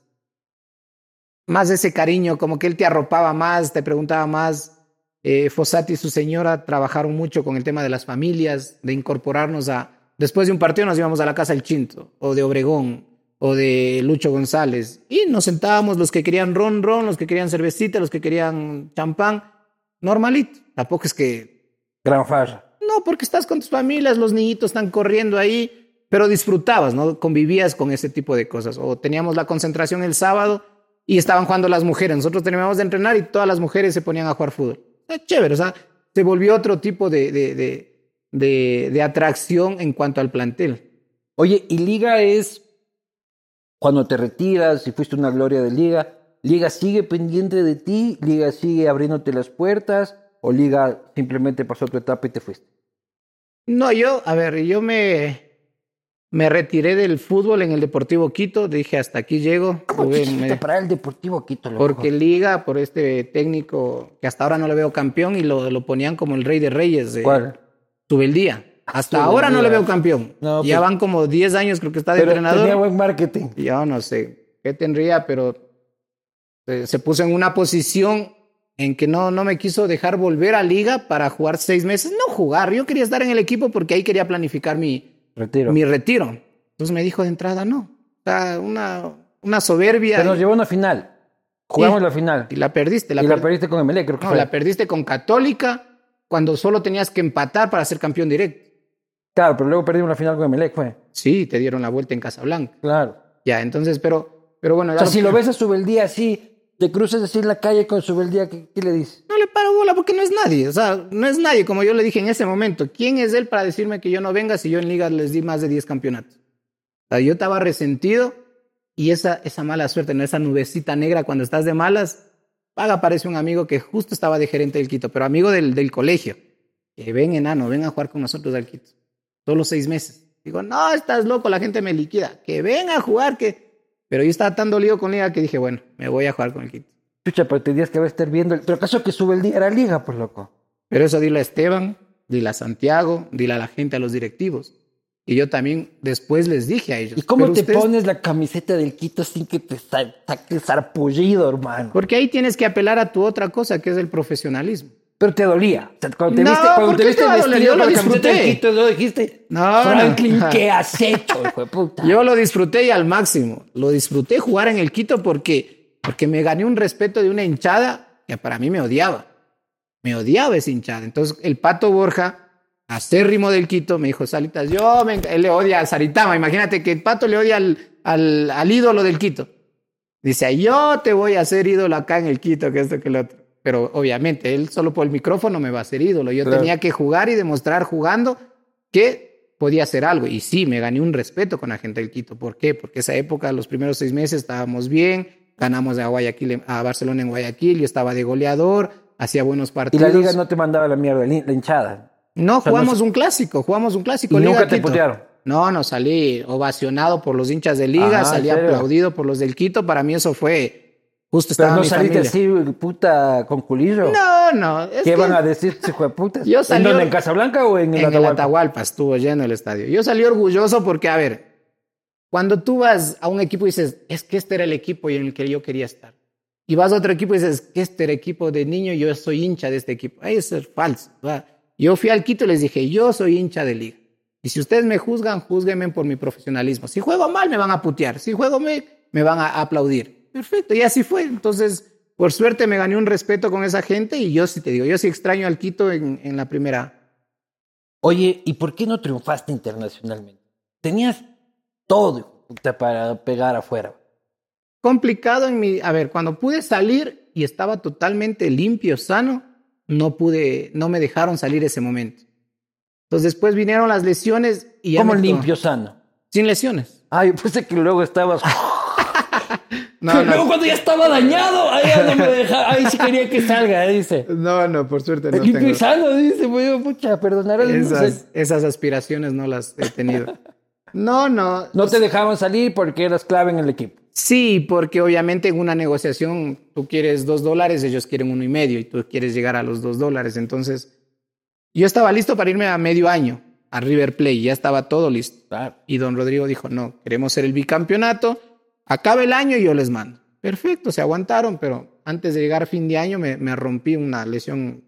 Más ese cariño, como que él te arropaba más, te preguntaba más. Eh, Fossati y su señora trabajaron mucho con el tema de las familias, de incorporarnos a. Después de un partido nos íbamos a la casa del Chinto, o de Obregón, o de Lucho González. Y nos sentábamos los que querían ron, ron, los que querían cervecita, los que querían champán. Normalito. Tampoco es que Gran farra. no, porque estás con tus familias, los niñitos están corriendo ahí, pero disfrutabas, ¿no? Convivías con ese tipo de cosas. O teníamos la concentración el sábado y estaban jugando las mujeres. Nosotros terminábamos de entrenar y todas las mujeres se ponían a jugar fútbol. Chévere, o sea, se volvió otro tipo de, de, de, de, de atracción en cuanto al plantel. Oye, ¿y Liga es cuando te retiras y fuiste una gloria de Liga? ¿Liga sigue pendiente de ti? ¿Liga sigue abriéndote las puertas? ¿O Liga simplemente pasó tu etapa y te fuiste? No, yo, a ver, yo me, me retiré del fútbol en el Deportivo Quito. Dije, hasta aquí llego. ¿Cómo me- para el Deportivo Quito, loco? Porque Liga, por este técnico que hasta ahora no le veo campeón y lo, lo ponían como el rey de reyes. de ¿Cuál? Subeldía. Hasta Subeldía. ahora no le veo campeón. No, ya pues- van como 10 años, creo que está de Pero entrenador. tenía buen marketing. Yo no sé qué tendría, pero se, se puso en una posición en que no, no me quiso dejar volver a Liga para jugar seis meses. No jugar, yo quería estar en el equipo porque ahí quería planificar mi, Retiro. mi retiro. Entonces me dijo de entrada, no. O sea, una, una soberbia. Pero nos llevó a una final. Jugamos Sí. la final. y la perdiste. La y la per- perdiste con Emelec, creo que No, fue. la perdiste con Católica cuando solo tenías que empatar para ser campeón directo. Claro, pero luego perdimos la final con Emelec, fue. Sí, te dieron la vuelta en Casablanca. Claro. Ya, entonces, pero, pero bueno. O sea, si lo ves a Subeldía así, te cruzas así en la calle con Subeldía, ¿qué, qué le dices? No le paro bola porque no es nadie. O sea, no es nadie, como yo le dije en ese momento. ¿Quién es él para decirme que yo no venga si yo en Liga les di más de 10 campeonatos? O sea, yo estaba resentido y esa, esa mala suerte, ¿no? esa nubecita negra cuando estás de malas, paga parece un amigo que justo estaba de gerente del Quito, pero amigo del, del colegio. Que ven, enano, ven a jugar con nosotros al Quito. Solo seis meses. Digo, no, estás loco, la gente me liquida. Que ven a jugar, que... Pero yo estaba tan dolido con Liga que dije, bueno, me voy a jugar con el Quito. Chucha, pero tendrías que haber estar viendo. el- Pero acaso que Subeldía era liga, pues loco. Pero eso dile a Esteban, dile a Santiago, dile a la gente, a los directivos. Y yo también después les dije a ellos. ¿Y cómo "Pero te ustedes-" pones la camiseta del Quito sin que te sa- saque el sarpullido, hermano? Porque ahí tienes que apelar a tu otra cosa, que es el profesionalismo. Pero te dolía. Cuando te No, viste, cuando ¿por te viste te vestido Yo con lo la camiseta ¿no? dijiste, No, Franklin, no. ¿qué has hecho, hijo de puta? Yo lo disfruté y al máximo. Lo disfruté jugar en el Quito porque, porque me gané un respeto de una hinchada que para mí me odiaba. Me odiaba esa hinchada. Entonces, el Pato Borja, acérrimo del Quito, me dijo, Salitas, yo me él le odia a Saritama. Imagínate que el Pato le odia al, al, al ídolo del Quito. Dice, yo te voy a hacer ídolo acá en el Quito, que esto, que lo otro. Pero obviamente, él solo por el micrófono me va a hacer ídolo. Yo Claro. tenía que jugar y demostrar jugando que podía hacer algo. Y sí, me gané un respeto con la gente del Quito. ¿Por qué? Porque esa época, los primeros seis meses, estábamos bien. Ganamos a Guayaquil, a Barcelona en Guayaquil. Yo estaba de goleador, hacía buenos Y partidos. la liga no te mandaba la mierda, la hinchada. No, O sea, no jugamos un clásico, jugamos un clásico. Y Liga nunca te Quito. putearon. No, no, salí ovacionado por los hinchas de liga, Ajá, salí aplaudido por los del Quito. Para mí eso fue justo Pero estaba no mi saliste familia. así, puta, con culillo. No, no. Es ¿Qué que van a decir, hijo de puta? Yo ¿En salí- dónde? ¿En Casablanca o en, el en el Atahualpa? Atahualpa estuvo lleno el estadio. Yo salí orgulloso porque, a ver, cuando tú vas a un equipo y dices, es que este era el equipo en el que yo quería estar. Y vas a otro equipo y dices, que este era el equipo de niño, yo soy hincha de este equipo. Eso es falso. ¿va? Yo fui al Quito y les dije, yo soy hincha de liga. Y si ustedes me juzgan, júzguenme por mi profesionalismo. Si juego mal, me van a putear. Si juego mal, me van a aplaudir. Perfecto, y así fue. Entonces, por suerte me gané un respeto con esa gente y yo sí te digo, yo sí extraño al Quito en, en la primera. Oye, ¿y por qué no triunfaste internacionalmente? Tenías todo para pegar afuera. complicado en mi, a ver, cuando pude salir y estaba totalmente limpio, sano, no pude, no me dejaron salir ese momento. Entonces después vinieron las lesiones y ya ¿Cómo limpio sano? Sin lesiones. Ay, pensé que luego estabas. No, luego no, cuando ya estaba dañado, ahí no me dejaba, ahí sí quería que salga, dice. no, no, por suerte no limpio y tengo. sano, dice, pues yo, pucha, perdonar al Esas, esas aspiraciones no las he tenido. No, no. No te dejaban salir porque eras clave en el equipo. Sí, porque obviamente en una negociación tú quieres dos dólares, ellos quieren uno y medio y tú quieres llegar a los dos dólares. Entonces, yo estaba listo para irme a medio año a River Plate, ya estaba todo listo. Y don Rodrigo dijo, no, queremos ser el bicampeonato, acaba el año y yo les mando. Perfecto, se aguantaron, pero antes de llegar a fin de año me, me rompí una lesión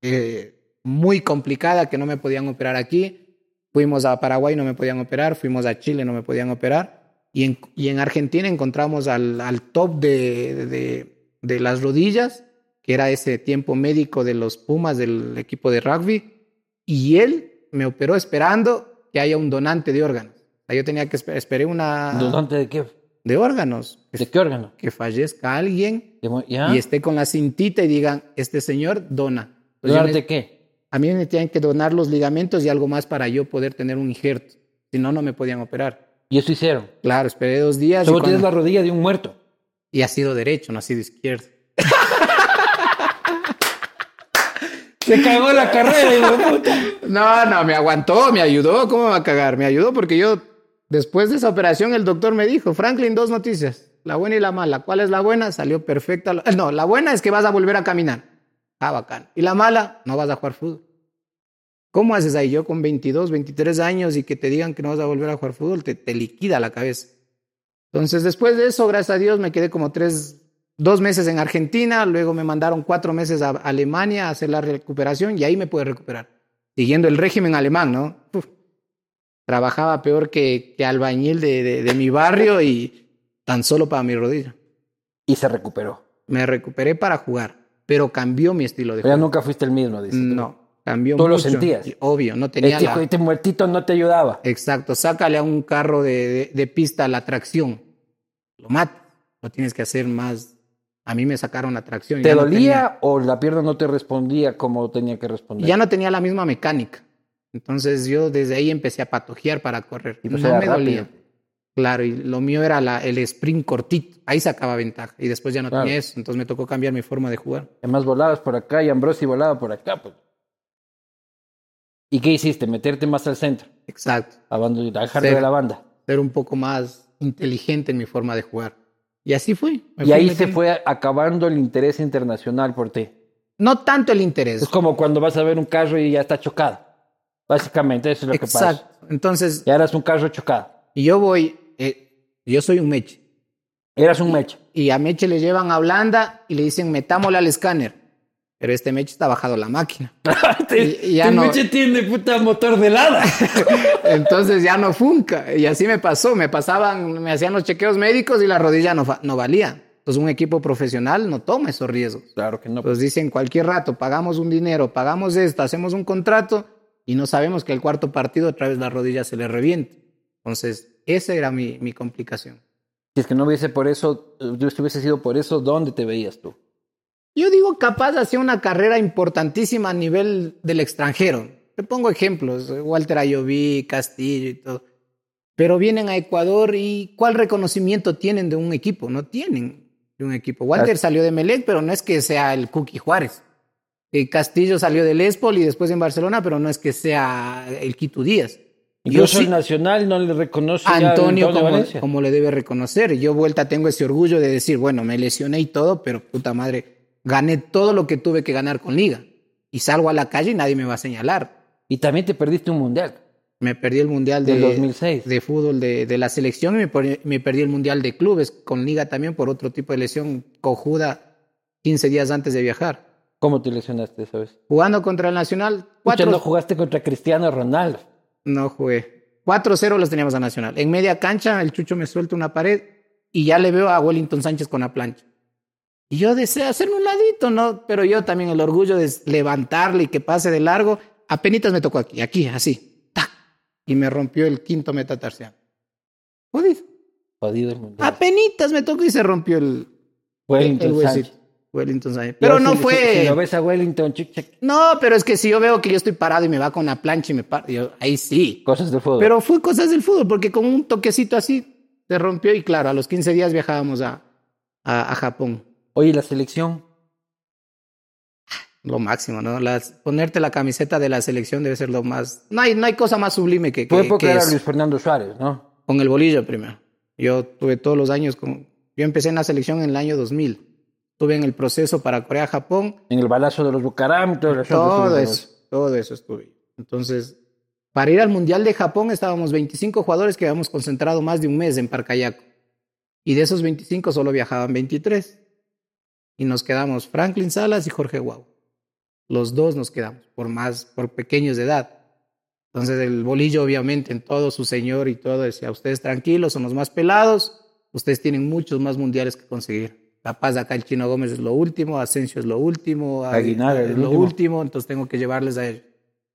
eh, muy complicada que no me podían operar aquí. Fuimos a Paraguay, no me podían operar, fuimos a Chile, no me podían operar. Y en, y en Argentina encontramos al, al top de, de, de las rodillas, que era ese tiempo médico de los Pumas del equipo de rugby. Y él me operó esperando que haya un donante de órganos. Yo tenía que esperar, esperé una... ¿Donante de qué? De órganos. ¿De qué órgano? Que fallezca alguien ¿De mo- ¿Ya? y esté con la cintita y digan, este señor dona. Entonces, yo ¿Donante ne- de qué? a mí me tenían que donar los ligamentos y algo más para yo poder tener un injerto. Si no, no me podían operar. Y eso hicieron. Claro, esperé dos días y, Solo cuando- tienes la rodilla de un muerto. y ha sido derecho, no ha sido izquierdo. Se cagó la carrera, hijo de puta. No, no, me aguantó, me ayudó. ¿Cómo va a cagar? Me ayudó porque yo, después de esa operación, el doctor me dijo, Franklin, dos noticias, la buena y la mala. ¿Cuál es la buena? Salió perfecta. No, la buena es que vas a volver a caminar. Ah, bacán. Y la mala, no vas a jugar fútbol. ¿Cómo haces ahí? Yo con 22, 23 años y que te digan que no vas a volver a jugar fútbol, te, te liquida la cabeza. Entonces, después de eso, gracias a Dios, me quedé como tres, dos meses en Argentina, luego me mandaron cuatro meses a Alemania a hacer la recuperación y ahí me pude recuperar. Siguiendo el régimen alemán, ¿no? Trabajaba peor que, que albañil de, de, de mi barrio y tan solo para mi rodilla. Y se recuperó. Me recuperé para jugar, pero cambió mi estilo de Pero ya juego. nunca fuiste el mismo, dice. No, cambió ¿Tú lo mucho. sentías? Y Obvio, no tenía Este, la... este muertito no te ayudaba. Exacto, sácale a un carro de, de, pista la tracción. Lo mata. Lo tienes que hacer más. A mí me sacaron la tracción. ¿Te no dolía o la pierna no te respondía como tenía que responder? ya no tenía la misma mecánica. Entonces yo desde ahí empecé a patojear para correr. Y pues no me rápido. dolía. Claro, y lo mío era la, el sprint cortito. Ahí sacaba ventaja. Y después ya no Claro. tenía eso. Entonces me tocó cambiar mi forma de jugar. Además volabas por acá y Ambrosi volaba por acá. Pues. ¿Y qué hiciste? Meterte más al centro. Exacto. Abandonar, dejarte Sí. de la banda. Ser un poco más inteligente en mi forma de jugar. Y así fue. Me Y fui ahí se fue acabando el interés internacional por ti. No tanto el interés. Es como cuando vas a ver un carro y ya está chocado. Básicamente eso es lo que pasa. Exacto. Entonces, Ya eras un carro chocado. y yo voy, eh, yo soy un meche. Eras un mecha. Y a Meche le llevan a Blanda y le dicen, metámosle al escáner. Pero este Meche está bajado la máquina. Te- Y- y ya tu no- Meche tiene puta motor de helada. Entonces ya no funca. Y así me pasó. Me pasaban, me hacían los chequeos médicos y la rodilla no, no valía. Entonces un equipo profesional no toma esos riesgos. claro que no. Pues dicen cualquier rato, pagamos un dinero, pagamos esto, hacemos un contrato y no sabemos que el cuarto partido otra vez la rodilla se le reviente. Entonces, esa era mi, mi complicación. Si es que no hubiese por eso, eh, yo si hubiese sido por eso, ¿dónde te veías tú? Yo digo, capaz hacía una carrera importantísima a nivel del extranjero. Te pongo ejemplos, Walter Ayoví, Castillo y todo. Pero vienen a Ecuador y ¿cuál reconocimiento tienen de un equipo? No tienen de un equipo. Walter salió de Melec, pero no es que sea el Cookie Juárez. Eh, Castillo salió del Espol y después en Barcelona, pero no es que sea el Quito Díaz. Yo sí- el Nacional no le reconoce ya al Antonio Antonio como, le debe reconocer. Yo vuelta tengo ese orgullo de decir, bueno, me lesioné y todo, pero puta madre, gané todo lo que tuve que ganar con liga. Y salgo a la calle y nadie me va a señalar. Y también te perdiste un mundial. Me perdí el mundial de, Del 2006. de fútbol de, de la selección y me, me perdí el mundial de clubes con liga también por otro tipo de lesión cojuda 15 días antes de viajar. ¿Cómo te lesionaste esa vez? Jugando contra el Nacional, Pucha, cuatro, no jugaste contra Cristiano Ronaldo. No jugué. 4-0 los teníamos a Nacional. En media cancha, el Chucho me suelta una pared y ya le veo a Wellington Sánchez con la plancha. Y yo deseo hacerme un ladito, ¿no? Pero yo también el orgullo de levantarle y que pase de largo. Apenitas me tocó aquí, aquí, así. ¡Tac! Y me rompió el quinto metatarsiano. Jodido. Jodido el mundial. Apenitas me tocó y se rompió el, Wellington el huesito. Sánchez. Wellington Pero no si- fue... Si, lo ves a Wellington, chic, chic, No, pero es que si yo veo que yo estoy parado y me va con la plancha y me paro, yo- ahí sí. cosas de fútbol. Pero fue cosas del fútbol, porque con un toquecito así se rompió y claro, a los 15 días viajábamos a, a, a Japón. Oye, la selección. Lo máximo, ¿no? Las, ponerte la camiseta de la selección debe ser lo más... No hay, no hay cosa más sublime que, Tu que, época que era eso. Luis Fernando Suárez, ¿no? con el bolillo primero. Yo tuve todos los años con... Yo empecé en la selección en el año 2000. Estuve en el proceso para Corea-Japón En el balazo de los Bucaram, todo, Todo eso, todo eso estuve. Entonces, para ir al Mundial de Japón estábamos 25 jugadores que habíamos concentrado más de un mes en Parcayaco. Y de esos 25 solo viajaban 23. Y nos quedamos Franklin Salas y Jorge Guau. Los dos nos quedamos, por más, por pequeños de edad. Entonces el bolillo, obviamente, en todo su señor y todo, decía, ustedes tranquilos, son los más pelados, ustedes tienen muchos más mundiales que conseguir. Capaz acá el Chino Gómez es lo último, Asensio es lo último, Aguinaga es lo último. último, entonces tengo que llevarles a ellos.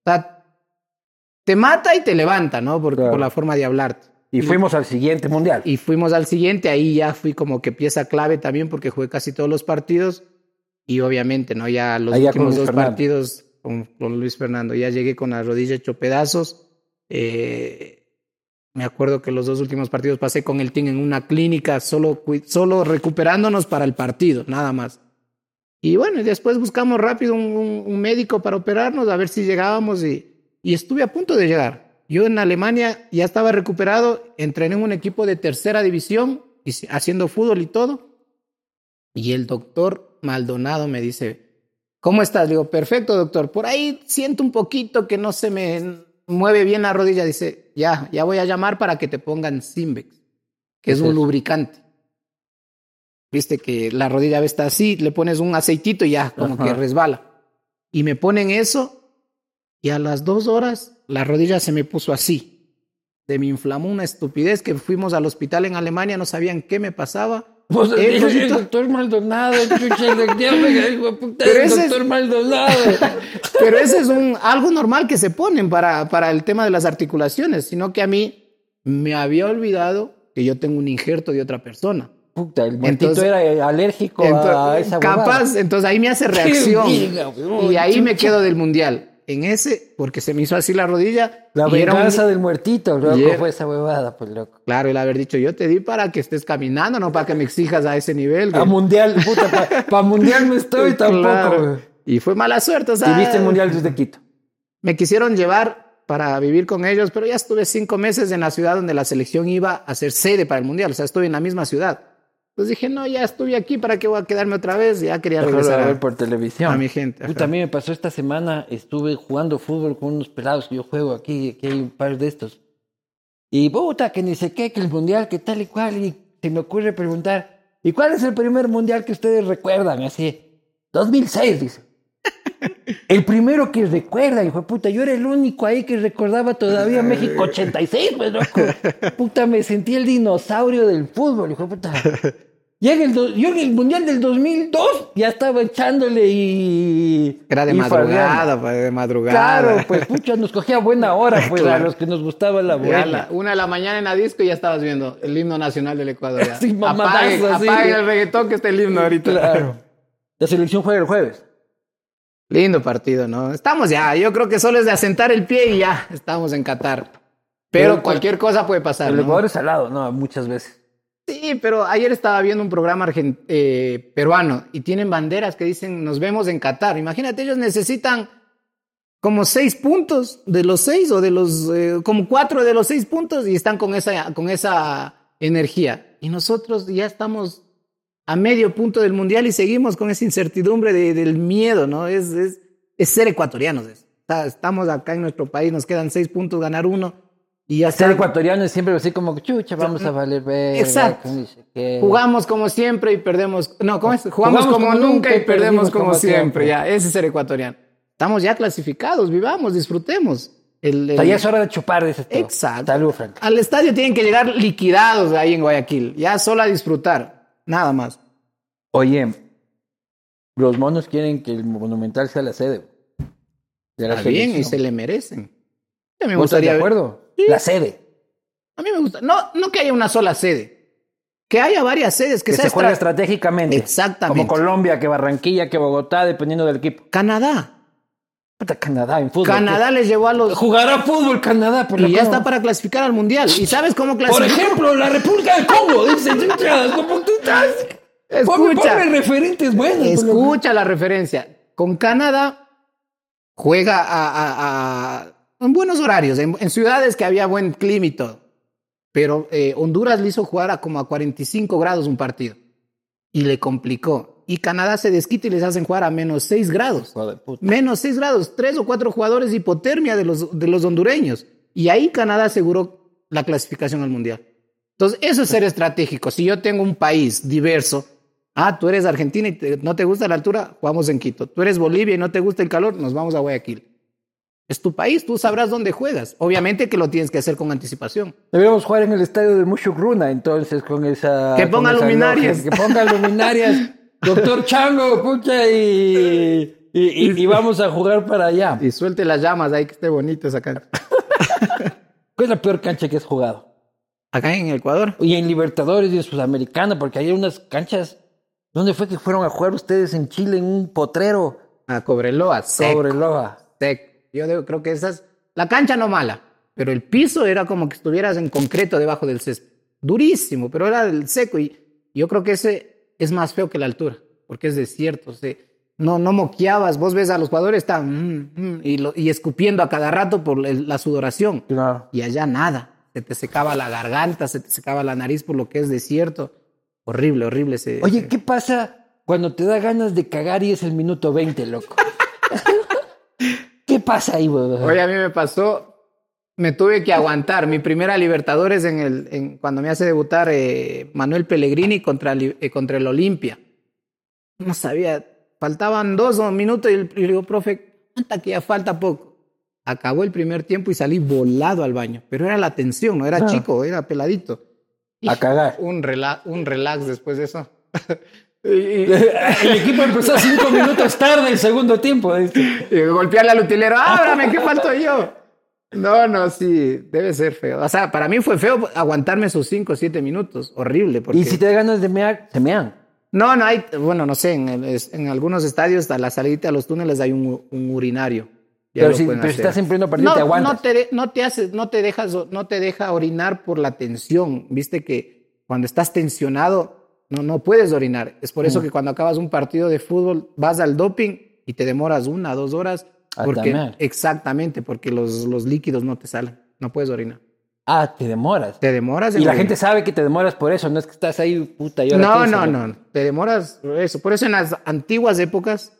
O sea, te mata y te levanta, ¿no? Por, Claro. por la forma de hablarte. Y fuimos al siguiente mundial. Y fuimos al siguiente, ahí ya fui como que pieza clave también porque jugué casi todos los partidos y obviamente, ¿no? Ya los Allá últimos dos Fernando. partidos con, con Luis Fernando, ya llegué con la rodilla hecho pedazos. Eh, me acuerdo que los dos últimos partidos pasé con el team en una clínica solo, solo recuperándonos para el partido, nada más. Y bueno, después buscamos rápido un, médico para operarnos, a ver si llegábamos y, y estuve a punto de llegar. Yo en Alemania ya estaba recuperado, entrené en un equipo de tercera división, y haciendo fútbol y todo. Y el doctor Maldonado me dice, ¿cómo estás? Le digo, perfecto, doctor. Por ahí siento un poquito que no se me mueve bien la rodilla. Dice, ya, ya voy a llamar para que te pongan Simbex, que ¿Qué es es un eso? lubricante. Viste que la rodilla está así, le pones un aceitito y ya, como Ajá. que resbala. Y me ponen eso y a las dos horas la rodilla se me puso así. Se me inflamó una estupidez que fuimos al hospital en Alemania, no sabían qué me pasaba. Pues, Eh, el, el doctor Maldonado, chucha, el doctor, puta, Pero el ese es- doctor Maldonado. Pero ese es un, algo normal que se ponen para, para el tema de las articulaciones, sino que a mí me había olvidado que yo tengo un injerto de otra persona. Puta, el Entonces- era alérgico a Entonces, esa huevada. capaz, entonces ahí me hace reacción. diga, y ahí me chucha. quedo del mundial. En ese, porque se me hizo así la rodilla. La un- venganza del muertito, loco, fue esa huevada, pues loco. Claro, el haber dicho, yo te di para que estés caminando, no para que me exijas a ese nivel. A güey. mundial, puta, para mundial no estoy tampoco. Claro. Y fue mala suerte, o sea. Y viste el mundial desde Quito. Me quisieron llevar para vivir con ellos, pero ya estuve cinco meses en la ciudad donde la selección iba a ser sede para el mundial, o sea, estuve en la misma ciudad. Entonces dije, no, ya estuve aquí, ¿para qué voy a quedarme otra vez? Ya quería regresar a ver por televisión. a mi gente. Puta, ajá. a mí me pasó esta semana, estuve jugando fútbol con unos pelados que yo juego aquí, que hay un par de estos. Y puta, que ni sé qué, que el mundial, que tal y cual, y se me ocurre preguntar, ¿y cuál es el primer mundial que ustedes recuerdan? Así, 2006, dice. El primero que recuerda, hijo de puta, yo era el único ahí que recordaba todavía México 86, pues loco. Puta, me sentí el dinosaurio del fútbol, hijo de puta. En el do- yo en el Mundial del 2002 ya estaba echándole y... Era de y madrugada, pues, de madrugada. Claro, pues pucha, nos cogía buena hora, pues, a Claro. los que nos gustaba la a la una de la mañana en la disco y ya estabas viendo el himno nacional del Ecuador. ya. Sí, mamadazo, así. apaguen el reggaetón que está el himno ahorita. Claro. La selección juega el jueves. Lindo partido, ¿no? Estamos ya, yo creo que solo es de asentar el pie y ya estamos en Qatar. Pero Pero- cualquier cosa puede pasar. El ¿no? Ecuador es salado, no, muchas veces. Sí, pero ayer estaba viendo un programa eh, peruano y tienen banderas que dicen nos vemos en Qatar. Imagínate, ellos necesitan como seis puntos de los seis o de los eh, como cuatro de los seis puntos y están con esa con esa energía. Y nosotros ya estamos a medio punto del mundial y seguimos con esa incertidumbre de- del miedo, ¿no? Es, es, es ser ecuatorianos. es. Estamos acá en nuestro país, nos quedan seis puntos, ganar uno y ya Ser ecuatoriano es siempre así como, chucha, vamos a valer ver. Exacto. Jugamos como siempre y perdemos. No, ¿cómo es? Jugamos, como, nunca y perdemos como, siempre. Ya, ese es ser ecuatoriano. Estamos ya clasificados, vivamos, disfrutemos. El, el- Ya es hora de chupar, dices tú. Exacto. Salud, Frank. Al estadio tienen que llegar liquidados ahí en Guayaquil. Ya solo a disfrutar. Nada más. Oye, los monos quieren que el Monumental sea la sede. De la Está bien y se le merecen. A mí me ¿Vos estás gustaría de acuerdo? Sí. La sede. A mí me gusta. No, no que haya una sola sede. Que haya varias sedes. Que, Que sea se juegue estra- estratégicamente. Exactamente. Como Colombia, que Barranquilla, que Bogotá, dependiendo del equipo. Canadá. Puta, Canadá en fútbol. Canadá les llevó a los. Jugará fútbol Canadá, por Y ya está para clasificar al mundial. ¿Y sabes cómo Por clasificar? ejemplo, la República del Congo. Dice, chucha, como tú estás. Ponme, Escucha. ponme referentes buenos. por lo Escucha la referencia. Con Canadá juega a, a- a- en buenos horarios, en, en ciudades que había buen clima y todo. Pero eh, Honduras le hizo jugar a como a 45 grados un partido. Y le complicó. Y Canadá se desquita y les hacen jugar a menos 6 grados. Menos 6 grados. Tres o cuatro jugadores de hipotermia de los, de los hondureños. Y ahí Canadá aseguró la clasificación al Mundial. Entonces, eso es ser estratégico. Si yo tengo un país diverso, ah, tú eres Argentina y te- no te gusta la altura, jugamos en Quito. Tú eres Bolivia y no te gusta el calor, nos vamos a Guayaquil. Es tu país, tú sabrás dónde juegas. Obviamente que lo tienes que hacer con anticipación. Deberíamos jugar en el estadio de Mushugruna, entonces, con esa. Que ponga luminarias. Que ponga luminarias. Doctor Chango, pucha, y, y, y- y vamos a jugar para allá. Y suelte las llamas ahí, que esté bonito esa cancha. ¿Cuál es la peor cancha que has jugado? Acá en Ecuador. Y en Libertadores y en Sudamericana, porque hay unas canchas. ¿Dónde fue que fueron a jugar ustedes en Chile? En un potrero. A Cobreloa. Cobreloa. seco. Yo digo, creo que esas. La cancha no mala, pero el piso era como que estuvieras en concreto debajo del césped. Durísimo, pero era del seco. Y yo creo que ese es más feo que la altura, porque es desierto. o sea, no, no moqueabas. Vos ves a los jugadores, están mm, mm, y, lo- y escupiendo a cada rato por la sudoración. Claro. Y allá nada. Se te secaba la garganta, se te secaba la nariz por lo que es desierto. Horrible, horrible ese. Oye, ¿qué pasa cuando te da ganas de cagar y es el minuto 20, loco? ¿Qué pasa ahí, weón? Oye, a mí me pasó, me tuve que aguantar. Mi primera Libertadores en el, en, cuando me hace debutar eh, Manuel Pellegrini contra, eh, contra el Olimpia. No sabía, faltaban dos minutos y, el- y le digo, profe, cuánta que ya falta poco. Acabó el primer tiempo y salí volado al baño. Pero era la tensión, no era Ah. chico, era peladito. A cagar. Un, rela- un relax después de eso. y, y- El equipo empezó cinco minutos tarde el segundo tiempo. Y golpearle al utilero, ábrame, ¿qué falto yo? No, no, sí, debe ser feo. O sea, para mí fue feo aguantarme esos 5 o 7 minutos. Horrible. Porque... Y si te da ganas de mear, se mean. No, no hay, bueno, no sé, en, el- en algunos estadios a la salida a los túneles hay un, un urinario. Ya Pero si, pero estás en pleno partido, no, te aguantas. No te, de- no te haces, no te dejas, no te deja orinar por la tensión. Viste que cuando estás tensionado, no, no puedes orinar. Es por eso que cuando acabas un partido de fútbol, vas al doping y te demoras una, dos horas. Porque, exactamente, porque los, los líquidos no te salen. No puedes orinar. Ah, te demoras. Te demoras. Y la gente sabe que te demoras por eso, no es que estás ahí, puta, y ahora No, no, hice, no. Te demoras eso. Por eso en las antiguas épocas,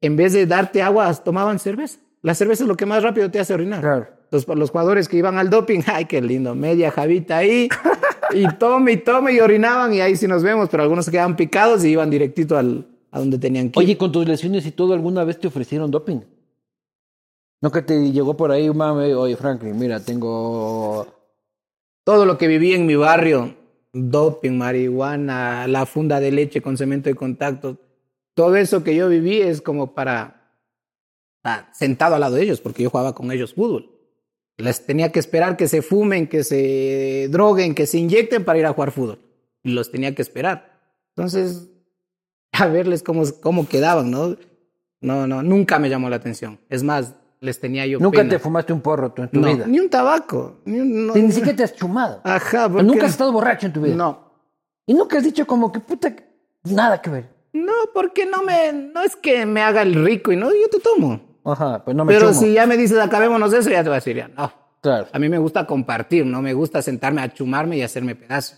en vez de darte agua, tomaban cerveza. La cerveza es lo que más rápido te hace orinar. Claro. Los, los jugadores que iban al doping, ay, qué lindo, media javita ahí, y tome y tome y orinaban, y ahí sí nos vemos, pero algunos se quedaban picados y iban directito al, a donde tenían que ir. Oye, con tus lesiones y todo, ¿alguna vez te ofrecieron doping? ¿No que te llegó por ahí un mame? Oye, Franklin, mira, tengo... todo lo que viví en mi barrio, doping, marihuana, la funda de leche con cemento de contacto, todo eso que yo viví es como para ah, sentado al lado de ellos, porque yo jugaba con ellos fútbol. Les tenía que esperar que se fumen, que se droguen, que se inyecten para ir a jugar fútbol. Y los tenía que esperar. Entonces, a verles cómo, cómo quedaban, ¿no? No, no, nunca me llamó la atención. Es más, les tenía yo ¿Nunca pena. te fumaste un porro tú en tu no, vida? Ni un tabaco. Ni, un- no- Ni siquiera te has chumado. Ajá, porque- Nunca has estado borracho en tu vida. No. Y nunca has dicho como que puta, nada que ver. No, porque no me, no es que me haga el rico y no, yo te tomo. Ajá, pues no me Pero chumo. si ya me dices acabémonos de eso, ya te voy a decir ya, no. Claro. A mí me gusta compartir, no me gusta sentarme a chumarme y hacerme pedazo.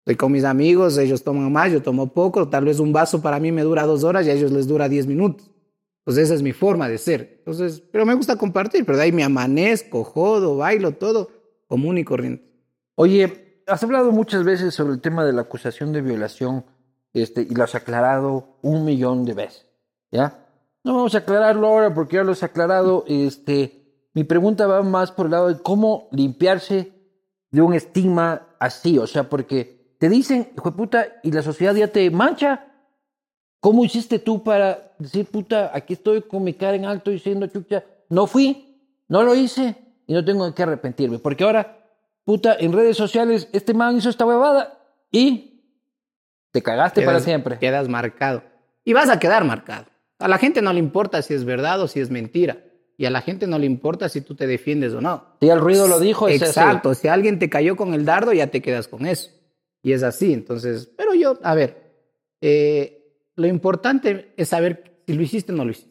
Estoy con mis amigos, ellos toman más, yo tomo poco, tal vez un vaso para mí me dura dos horas y a ellos les dura diez minutos. Entonces esa es mi forma de ser. Entonces, pero me gusta compartir, pero de ahí me amanezco, jodo, bailo, todo común y corriente. Oye, has hablado muchas veces sobre el tema de la acusación de violación este, y lo has aclarado un millón de veces. ¿Ya? No vamos a aclararlo ahora porque ya lo has aclarado. Este, mi pregunta va más por el lado de cómo limpiarse de un estigma así. O sea, porque te dicen, hijo de puta, y la sociedad ya te mancha. ¿Cómo hiciste tú para decir, puta, aquí estoy con mi cara en alto diciendo, chucha, no fui, no lo hice y no tengo que arrepentirme? Porque ahora, puta, en redes sociales, este man hizo esta huevada y te cagaste para siempre. Quedas marcado. Y vas a quedar marcado. A la gente no le importa si es verdad o si es mentira. Y a la gente no le importa si tú te defiendes o no. Si el ruido lo dijo, es. Exacto. Si alguien te cayó con el dardo, ya te quedas con eso. Y es así. Entonces, pero yo, a ver, eh, lo importante es saber si lo hiciste o no lo hiciste.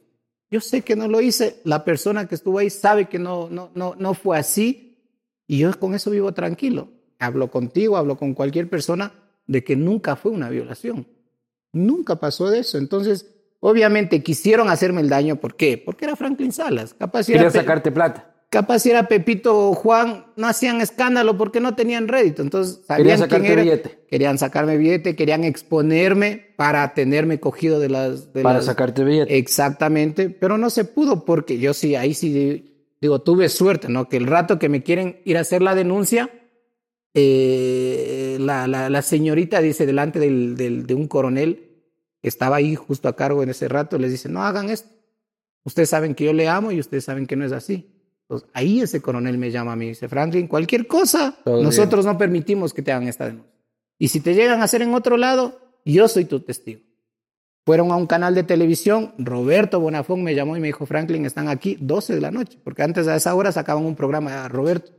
Yo sé que no lo hice. La persona que estuvo ahí sabe que no, no, no, no fue así. Y yo con eso vivo tranquilo. Hablo contigo, hablo con cualquier persona de que nunca fue una violación. Nunca pasó de eso. Entonces, obviamente quisieron hacerme el daño. ¿Por qué? Porque era Franklin Salas. Capaz si Quería sacarte plata. capaz si era Pepito o Juan, no hacían escándalo porque no tenían rédito. Entonces, Querían sabían quién sacarte era. billete. Querían sacarme billete, querían exponerme para tenerme cogido de las... de Para las- sacarte billete. Exactamente, pero no se pudo porque yo sí, ahí sí di- digo, tuve suerte, ¿no? Que el rato que me quieren ir a hacer la denuncia, eh, la, la, la señorita dice delante del, del- de un coronel estaba ahí justo a cargo en ese rato, les dice, no hagan esto. Ustedes saben que yo le amo y ustedes saben que no es así. Entonces, ahí ese coronel me llama a mí y dice, Franklin, cualquier cosa, Todo nosotros no permitimos que te hagan esta denuncia. Y si te llegan a hacer en otro lado, yo soy tu testigo. Fueron a un canal de televisión, Roberto Bonafón me llamó y me dijo, Franklin, están aquí 12 de la noche, porque antes a esa hora sacaban un programa, Roberto,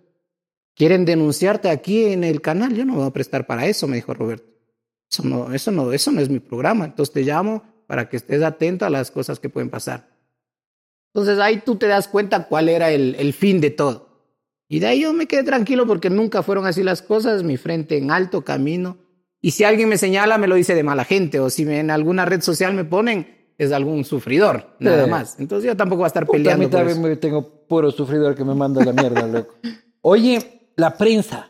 quieren denunciarte aquí en el canal, yo no me voy a prestar para eso, me dijo Roberto. Eso no, eso no, eso no es mi programa, entonces te llamo para que estés atento a las cosas que pueden pasar. Entonces ahí tú te das cuenta cuál era el, el fin de todo. Y de ahí yo me quedé tranquilo porque nunca fueron así las cosas, mi frente en alto camino. Y si alguien me señala, me lo dice de mala gente. O si me- en alguna red social me ponen, es algún sufridor, nada Sí. más. Entonces yo tampoco voy a estar Puta, a mí peleando por también eso. me tengo puro sufridor que me manda la mierda, loco. Oye, la prensa.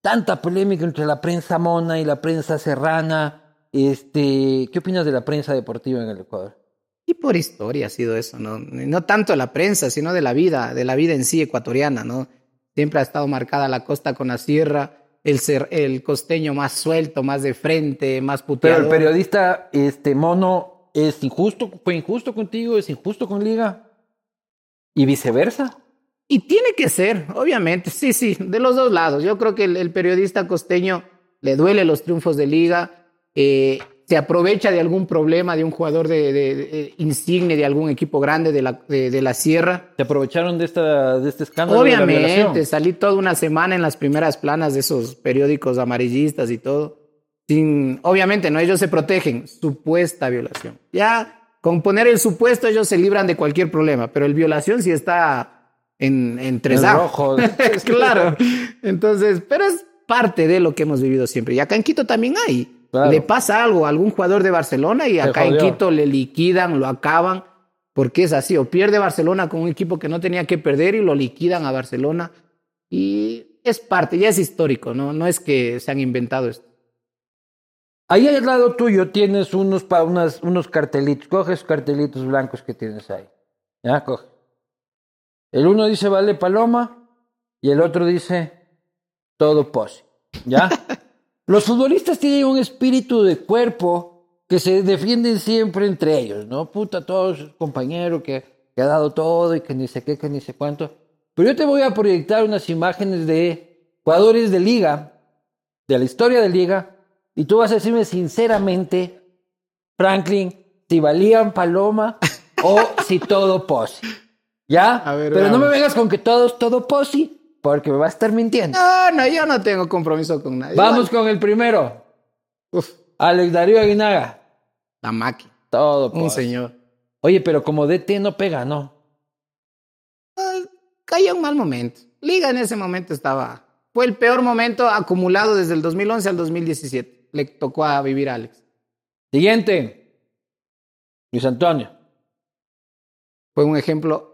Tanta polémica entre la prensa mona y la prensa serrana. Este, ¿Qué opinas de la prensa deportiva en el Ecuador? Y por historia ha sido eso, ¿no? No tanto la prensa, sino de la vida, de la vida en sí ecuatoriana, ¿no? Siempre ha estado marcada la costa con la sierra, el, ser, el costeño más suelto, más de frente, más Pero puteador. el periodista este, mono es injusto, fue injusto contigo, es injusto con Liga. Y viceversa. Y tiene que ser, obviamente, sí, sí, de los dos lados. Yo creo que el, el periodista costeño le duele los triunfos de liga, eh, se aprovecha de algún problema de un jugador de, de- de- insigne de algún equipo grande de la, de, de la sierra. ¿Te aprovecharon de, esta, de este escándalo? Obviamente, salí toda una semana en las primeras planas de esos periódicos amarillistas y todo. Sin, obviamente, no, ellos se protegen. Supuesta violación. Ya, con poner el supuesto, ellos se libran de cualquier problema, pero el violación sí está en, en tres En A. rojo. claro. Entonces, pero es parte de lo que hemos vivido siempre. Y acá en Quito también hay. Claro. Le pasa algo a algún jugador de Barcelona y acá en. Quito le liquidan, lo acaban, porque es así. O pierde Barcelona con un equipo que no tenía que perder y lo liquidan a Barcelona. Y es parte, ya es histórico, ¿no? No es que se han inventado esto. Ahí al lado tuyo tienes unos, pa- unas- unos cartelitos. Coges cartelitos blancos que tienes ahí. Ya, coge. El uno dice vale paloma y el otro dice todo pose. ¿Ya? Los futbolistas tienen un espíritu de cuerpo que se defienden siempre entre ellos, ¿no? Puta, todos sus compañeros que, que ha dado todo y que ni sé qué, que ni sé cuánto. Pero yo te voy a proyectar unas imágenes de jugadores de liga, de la historia de liga, y tú vas a decirme sinceramente, Franklin, si valían paloma o si todo posi. ¿Ya? A ver, Pero no me vengas con que todo es todo posi, porque me va a estar mintiendo. No, no, yo no tengo compromiso con nadie. Vamos con el primero. Uf, Alex Darío Aguinaga. la máquina. Todo Un posi. señor. Oye, pero como DT no pega, ¿no? Ah, Cayó un mal momento. Liga en ese momento estaba. Fue el peor momento acumulado desde el 2011 al 2017. Le tocó a vivir a Alex. Siguiente. Luis Antonio. Fue un ejemplo,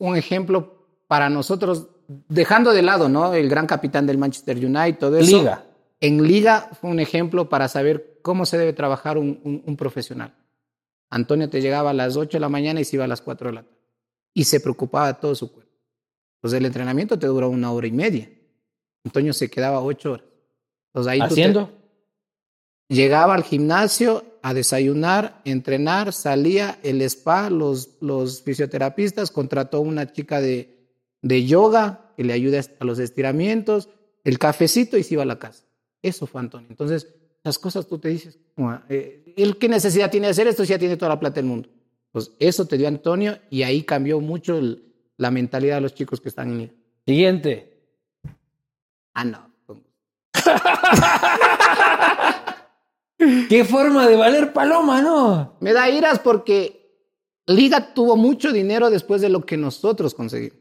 un ejemplo para nosotros, dejando de lado, ¿no? El gran capitán del Manchester United, todo eso. Liga. En Liga fue un ejemplo para saber cómo se debe trabajar un, un- un profesional. Antonio te llegaba a las 8 de la mañana y se iba a las 4 de la tarde. Y se preocupaba de todo su cuerpo. Pues el entrenamiento te duró una hora y media. Antonio se quedaba 8 horas. Entonces ahí tú te- Haciendo. Llegaba al gimnasio a desayunar, entrenar, salía el spa, los, los fisioterapistas, contrató una chica de, de yoga que le ayude a los estiramientos, el cafecito y se iba a la casa. Eso fue Antonio. Entonces, las cosas tú te dices, "Ua, eh, ¿él qué necesidad tiene de hacer esto si ya tiene toda la plata del mundo? Pues eso te dio Antonio y ahí cambió mucho el- la mentalidad de los chicos que están en liga. Siguiente. Ah, no. Qué forma de valer paloma, ¿no? Me da iras porque Liga tuvo mucho dinero después de lo que nosotros conseguimos.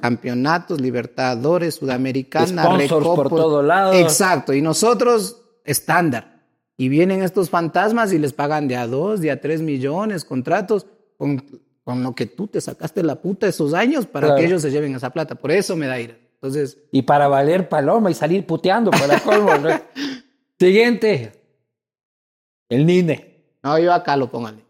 Campeonatos, Libertadores, Sudamericana, Sponsors por Recopos. todo lado. Exacto. Y nosotros, estándar. Y vienen estos fantasmas y les pagan de a dos, de a tres millones, contratos, con, con lo que tú te sacaste la puta esos años para Claro. que ellos se lleven esa plata. Por eso me da ira. Entonces, Y para valer paloma y salir puteando para colmo. ¿no? Siguiente. El Nine. no, yo acá lo póngale.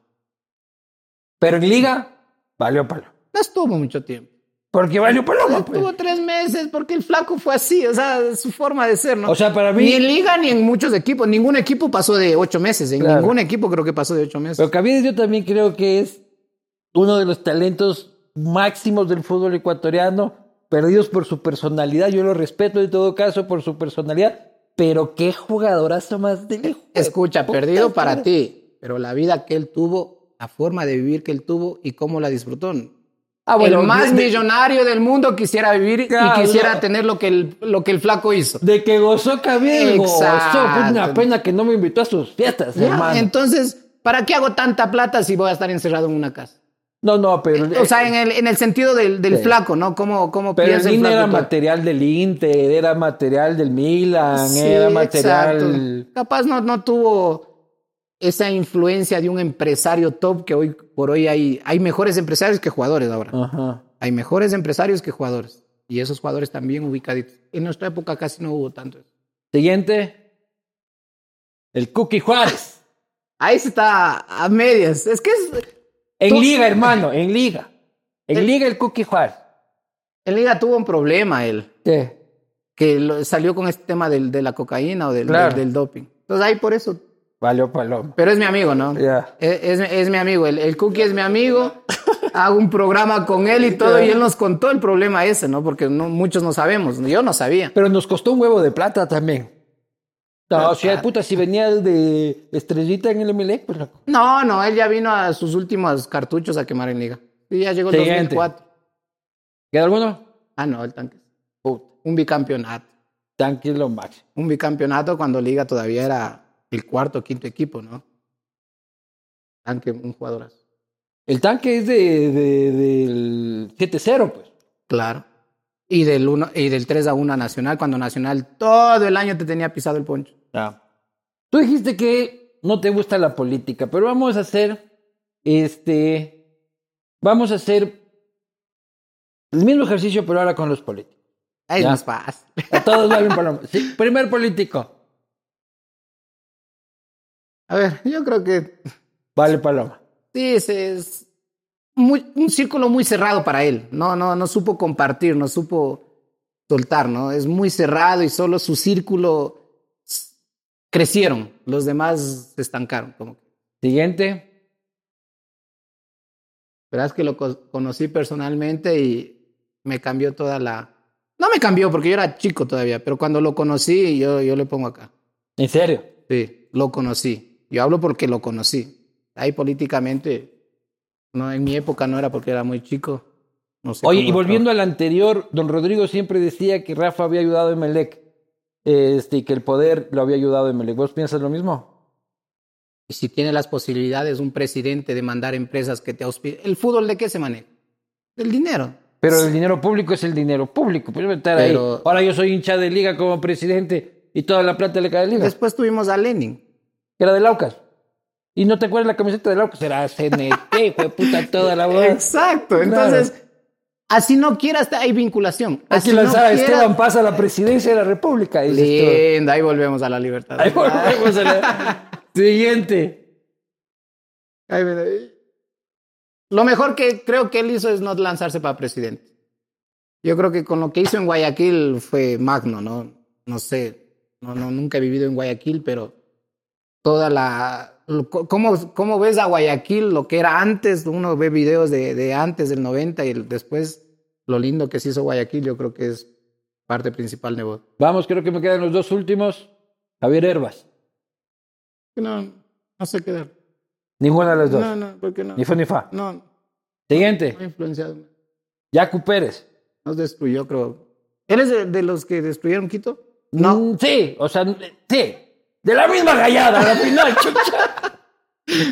Pero en liga, valió paloma. No estuvo mucho tiempo. Porque valió paloma, pues. Estuvo tres meses porque el flaco fue así, o sea, su forma de ser, ¿no? O sea, para mí- Ni en liga ni en muchos equipos. Ningún equipo pasó de ocho meses. En Claro. ningún equipo creo que pasó de ocho meses. Pero Caviedes yo también creo que es uno de los talentos máximos del fútbol ecuatoriano, perdidos por su personalidad. Yo lo respeto en todo caso por su personalidad, pero qué jugadorazo más de Escucha, puta perdido para ti, pero la vida que él tuvo, la forma de vivir que él tuvo y cómo la disfrutó. Ah, bueno, el más de- millonario del mundo quisiera vivir Claro. y quisiera tener lo que el, lo que el flaco hizo. De que gozó gozó. Exacto. Fue una pena que no me invitó a sus fiestas, Ya, hermano. Entonces, ¿para qué hago tanta plata si voy a estar encerrado en una casa? No, no, pero... O sea, en el, en el sentido del, del Sí. flaco, ¿no? ¿Cómo, cómo Pero el era material del Inter, era material del Milan, Sí, era material... exacto. Capaz no, no tuvo esa influencia de un empresario top que hoy por hoy hay, hay mejores empresarios que jugadores ahora. Ajá. Hay mejores empresarios que jugadores. Y esos jugadores también ubicaditos. En nuestra época casi no hubo tanto. Siguiente. El Cookie Juárez. Ahí se está a medias. Es que es, En Tú- liga, hermano, en liga. En El- liga el Cookie Juárez. en Liga tuvo un problema él. ¿Qué? Que lo- salió con este tema del, de la cocaína o del, Claro. del, del doping. Entonces ahí por eso. Valió paloma. Pero es mi amigo, ¿no? Ya. Es, es- es mi amigo. El, el Cookie es mi amigo. Hago un programa con él y todo. Y él nos contó el problema ese, ¿no? Porque no, muchos no sabemos. Yo no sabía. Pero nos costó un huevo de plata también. No, si puta, si venía de estrellita en el MLE, pues loco. No, no, él ya vino a sus últimos cartuchos a quemar en liga. Y ya llegó el Siguiente. 2004. ¿Queda alguno? Ah, no, el tanque. Puta, Un bicampeonato. tranquilo, máximo. Un bicampeonato cuando liga todavía era el cuarto o quinto equipo, ¿no? Tanque, un jugadorazo. El tanque es de, de- del 7-0, pues. Claro. Y del, uno, y del 3 a 1 a Nacional, cuando Nacional todo el año te tenía pisado el poncho. Tú dijiste que no te gusta la política, pero vamos a hacer este. Vamos a hacer el mismo ejercicio, pero ahora con los políticos. Ahí más fácil. A todos valen paloma. Sí, primer político. A ver, yo creo que Vale, Paloma. sí, es, es muy, un círculo muy cerrado para él. No, no, no supo compartir, no supo soltar, ¿no? Es muy cerrado y solo su círculo crecieron. Los demás se estancaron. Como. Siguiente. Verás que lo co- conocí personalmente y me cambió toda la... No me cambió porque yo era chico todavía, pero cuando lo conocí, yo, yo le pongo acá. ¿En serio? Sí, lo conocí. Yo hablo porque lo conocí. Ahí políticamente, no, en mi época no era porque era muy chico. No sé Oye, y volviendo al anterior, don Rodrigo siempre decía que Rafa había ayudado a Emelec. Este, y que el poder lo había ayudado Emelec. ¿Vos piensas lo mismo? Y si tiene las posibilidades un presidente de mandar empresas que te auspicien. ¿El fútbol de qué se maneja? Del dinero. Pero el dinero público es el dinero público. Pues estar Pero- ahí. Ahora yo soy hincha de liga como presidente y toda la plata le cae a liga. Después tuvimos a Lenin. Era de Laucas. Y no te acuerdas la camiseta de Laucas. Era CNT, fue puta toda la boda. Exacto. Entonces, así no quieras, hay vinculación. Así no lanzaba quieras- Esteban Paz a la presidencia de la República. dices tú. Lindo, ahí volvemos a la libertad. Ahí volvemos a la- Siguiente. Ay, mira, Lo mejor que creo que él hizo es no lanzarse para presidente. Yo creo que con lo que hizo en Guayaquil fue magno, ¿no? No sé, no, no, nunca he vivido en Guayaquil, pero toda la... ¿Cómo, ¿Cómo ves a Guayaquil lo que era antes? Uno ve videos de, de antes del 90 y el- después lo lindo que se hizo Guayaquil, yo creo que es parte principal de vos. Vamos, creo que me quedan los dos últimos. Javier Herbas. No, no sé qué dar. Ninguna de las dos. No, no, ¿por qué no? Ni fue ni fa. No, Siguiente. no ha influenciado. Yacu Pérez. Nos destruyó, creo. ¿Él es de, de los que destruyeron Quito? No. Mm, sí, o sea, sí. De la misma gallada, la final, chucha.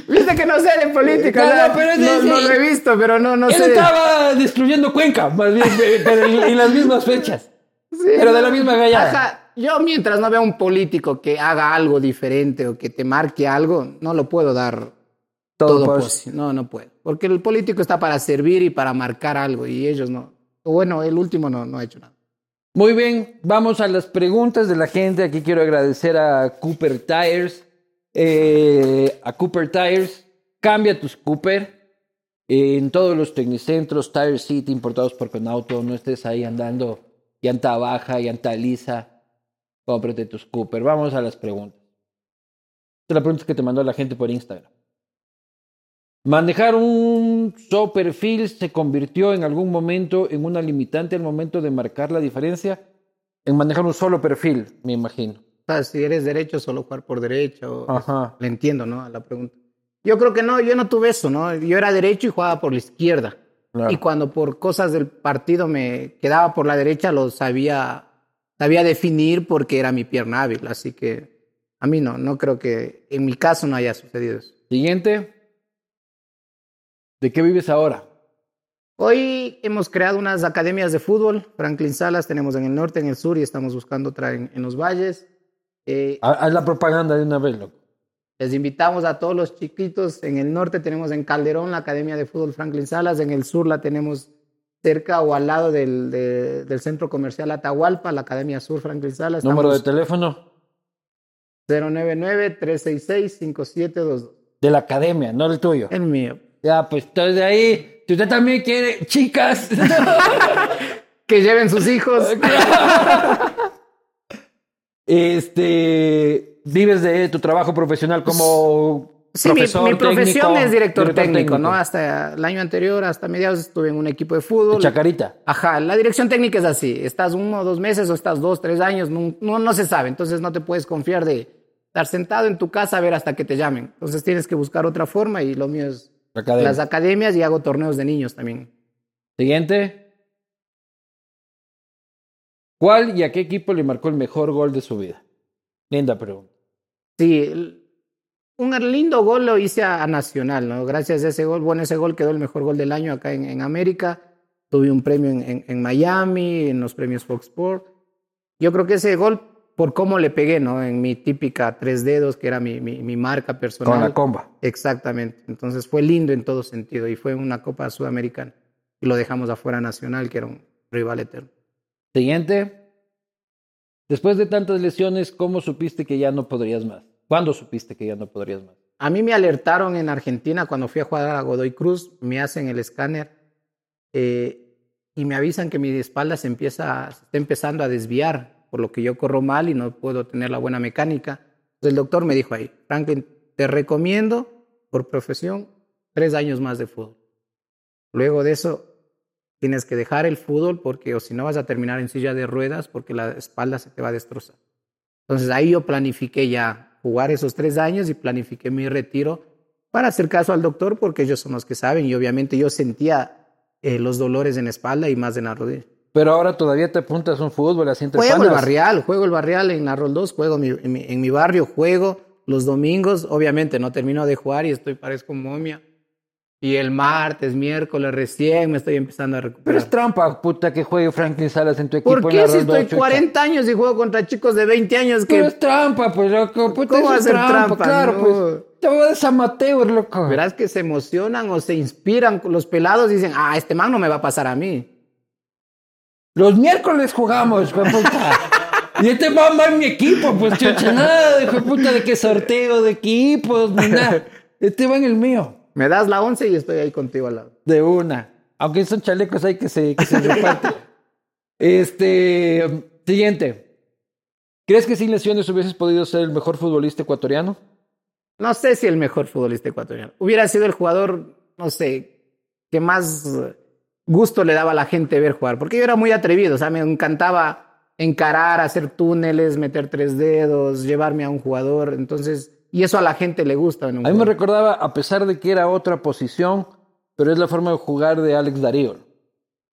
Viste que no sé de política. No, pero es no, no lo he visto, pero no, no Él sé. estaba destruyendo Cuenca, más bien, eh, en, las mismas fechas. Sí, pero de la misma gallada. Ajá. Yo mientras no vea un político que haga algo diferente o que te marque algo, no lo puedo dar Todo todo, por- posi- No, no puedo. Porque el político está para servir y para marcar algo y ellos no. Bueno, el último no, no ha hecho nada. Muy bien, vamos a las preguntas de la gente. Aquí quiero agradecer a Cooper Tires. Eh, a Cooper Tires. Cambia tus Cooper. en todos los tecnicentros, Tire City, importados por Conauto. No estés ahí andando llanta baja, llanta lisa. Cómprate tus Cooper. Vamos a las preguntas. Esta es la pregunta que te mandó la gente por Instagram. ¿Manejar un solo perfil se convirtió en algún momento en una limitante al momento de marcar la diferencia? En manejar un solo perfil, me imagino. Sea, si eres derecho, solo jugar por derecho. Ajá. Le entiendo, ¿no? A la pregunta. Yo creo que no, yo no tuve eso, ¿no? Yo era derecho y jugaba por la izquierda. Claro. Y cuando por cosas del partido me quedaba por la derecha, lo sabía, sabía definir porque era mi pierna hábil. Así que a mí no, no creo que en mi caso no haya sucedido eso. Siguiente. ¿De qué vives ahora? Hoy hemos creado unas academias de fútbol. Franklin Salas tenemos en el norte, en el sur y estamos buscando otra en, en los valles. Eh, Ha- Haz la propaganda de una vez, loco. Les invitamos a todos los chiquitos. En el norte tenemos en Calderón la Academia de Fútbol Franklin Salas. En el sur la tenemos cerca o al lado del, de- del Centro Comercial Atahualpa, la Academia Sur Franklin Salas. Número de teléfono 099-366-5722. de la academia, no el tuyo. El mío. Ya, pues entonces de ahí, si usted también quiere, chicas. Que lleven sus hijos. este, vives de tu trabajo profesional como Sí, mi, profesor mi profesión técnico, es director, técnico, ¿no? Hasta el año anterior, hasta mediados, estuve en un equipo de fútbol. Chacarita. Ajá, la dirección técnica es así. Estás uno o dos meses o estás dos, tres años, no, no, no se sabe. Entonces no te puedes confiar de estar sentado en tu casa a ver hasta que te llamen. Entonces tienes que buscar otra forma y lo mío es Academia. las academias y hago torneos de niños también. Siguiente. ¿Cuál y a qué equipo le marcó el mejor gol de su vida? Linda pregunta. Sí, un lindo gol lo hice a, a Nacional, ¿no? Gracias a ese gol, bueno, ese gol quedó el mejor gol del año acá en, en América. Tuve un premio en, en- en Miami, en los premios Fox Sport. Yo creo que ese gol, por cómo le pegué, ¿no? En mi típica tres dedos, que era mi, mi, mi marca personal. Con la comba. Exactamente. Entonces fue lindo en todo sentido y fue una Copa Sudamericana. Y lo dejamos afuera Nacional, que era un rival eterno. Siguiente. Después de tantas lesiones, ¿cómo supiste que ya no podrías más? ¿Cuándo supiste que ya no podrías más? A mí me alertaron en Argentina cuando fui a jugar a Godoy Cruz, me hacen el escáner eh, y me avisan que mi espalda se empieza, está empezando a desviar, por lo que yo corro mal y no puedo tener la buena mecánica. El doctor me dijo ahí, Franklin, te recomiendo por profesión tres años más de fútbol. Luego de eso tienes que dejar el fútbol porque o si no vas a terminar en silla de ruedas porque la espalda se te va a destrozar. Entonces ahí yo planifiqué ya jugar esos tres años y planifiqué mi retiro para hacer caso al doctor porque ellos son los que saben y obviamente yo sentía eh, los dolores en la espalda y más en la rodilla. Pero ahora todavía te apuntas a un fútbol así entre Juego el barrial, juego el barrial en la Rol 2, juego mi- en mi, en mi barrio, juego los domingos, obviamente no termino de jugar y estoy parezco momia. Y el martes, miércoles, recién me estoy empezando a Pero recuperar. es trampa, puta, que juegue Franklin Salas en tu equipo. ¿Por en la qué si estoy ocho, 40 años y juego contra chicos de 20 años Pero es trampa, pues, loco. Puta, ¿Cómo ser trampa, trampa? Claro, No. pues. Te voy a amateur, loco. Verás que se emocionan o se inspiran los pelados y dicen, ah, este man no me va a pasar a mí. Los miércoles jugamos, de puta. Y este va va en mi equipo, pues, chucha, nada, hijo de puta, de qué sorteo de equipos, ni nada. Este va en el mío. Me das la 11 y estoy ahí contigo al lado. De una. Aunque son chalecos hay que se, que se reparten. Este. Siguiente. ¿Crees que sin lesiones hubieses podido ser el mejor futbolista ecuatoriano? No sé si el mejor futbolista ecuatoriano. Hubiera sido el jugador, no sé, que más gusto le daba a la gente ver jugar. Porque yo era muy atrevido, o sea, me encantaba encarar, hacer túneles, meter tres dedos, llevarme a un jugador. Entonces, y eso a la gente le gusta. En un A mí me recordaba, a pesar de que era otra posición, pero es la forma de jugar de Alex Darío.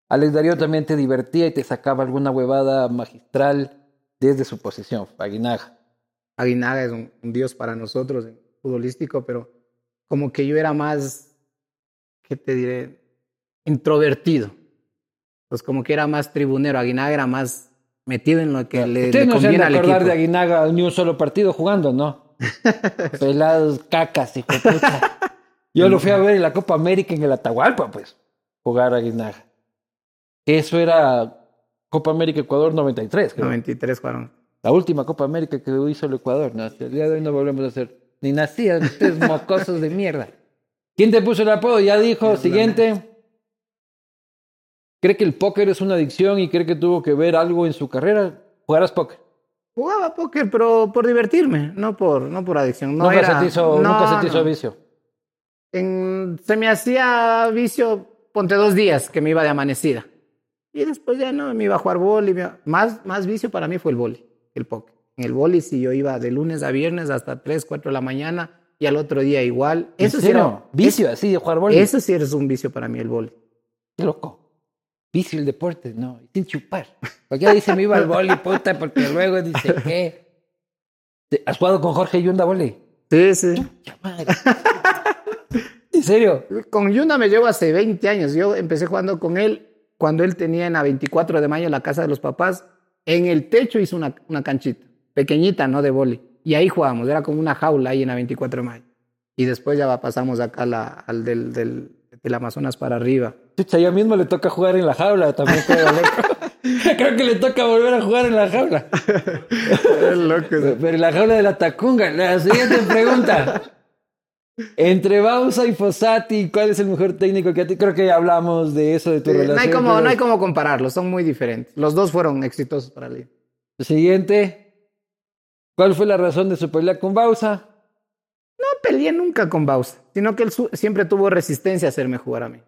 Alex Darío también te divertía y te sacaba alguna huevada magistral desde su posición, Aguinaga. Aguinaga es un, un dios para nosotros, en futbolístico, pero como que yo era más, ¿qué te diré? Introvertido. Pues como que era más tribunero. Aguinaga era más metido en lo que le, Ustedes le no se han de al equipo. de Aguinaga ni un solo partido jugando, ¿no? Pelados cacas, hijo de puta. Yo lo fui a ver en la Copa América en el Atahualpa, pues, jugar a Aguinaga. Eso era Copa América Ecuador 93, creo. 93 jugaron. La última Copa América que hizo el Ecuador. ¿no? Hasta el día de hoy no volvemos a hacer. Ni nacían ustedes mocosos de mierda. ¿Quién te puso el apodo? Ya dijo. Siguiente. ¿Cree que el póker es una adicción y cree que tuvo que ver algo en su carrera? ¿Jugarás póker? Jugaba póker, pero por divertirme, no por, no por adicción. No nunca, era, se te hizo, no, nunca se te hizo no. vicio. En- se me hacía vicio, ponte dos días que me iba de amanecida. Y después ya no, me iba a jugar boli. me Más, más vicio para mí fue el boli, el póker. En el boli sí yo iba de lunes a viernes hasta 3, 4 de la mañana y al otro día igual. ¿En Eso sí era Vicio así de jugar boli. Eso sí es un vicio para mí el boli. Qué loco. Vicio el deporte, no, sin chupar. Porque dice me iba al boli, puta, porque luego dice que. ¿Has jugado con Jorge Yunda boli? Sí, sí. Madre. ¿En serio? Con Yunda me llevo hace 20 años. Yo empecé jugando con él cuando él tenía en la 24 de mayo la casa de los papás. En el techo hizo una, una canchita, pequeñita, ¿no? De boli. Y ahí jugábamos, era como una jaula ahí en la 24 de mayo. Y después ya pasamos acá la- al del, del, del Amazonas para arriba. Chucha, ya mismo le toca jugar en la jaula también. creo, loco. Creo que le toca volver a jugar en la jaula. Pero en la jaula de la Tacunga. La siguiente pregunta. Entre Bausa y Fossati, ¿cuál es el mejor técnico que a ti? Creo que ya hablamos de eso, de tu Sí, relación. no, hay como, pero- no hay como compararlos, son muy diferentes. Los dos fueron exitosos para liga. Siguiente. ¿Cuál fue la razón de su pelea con Bausa? Peleé nunca con Bausa, sino que él siempre tuvo resistencia a hacerme jugar a mí.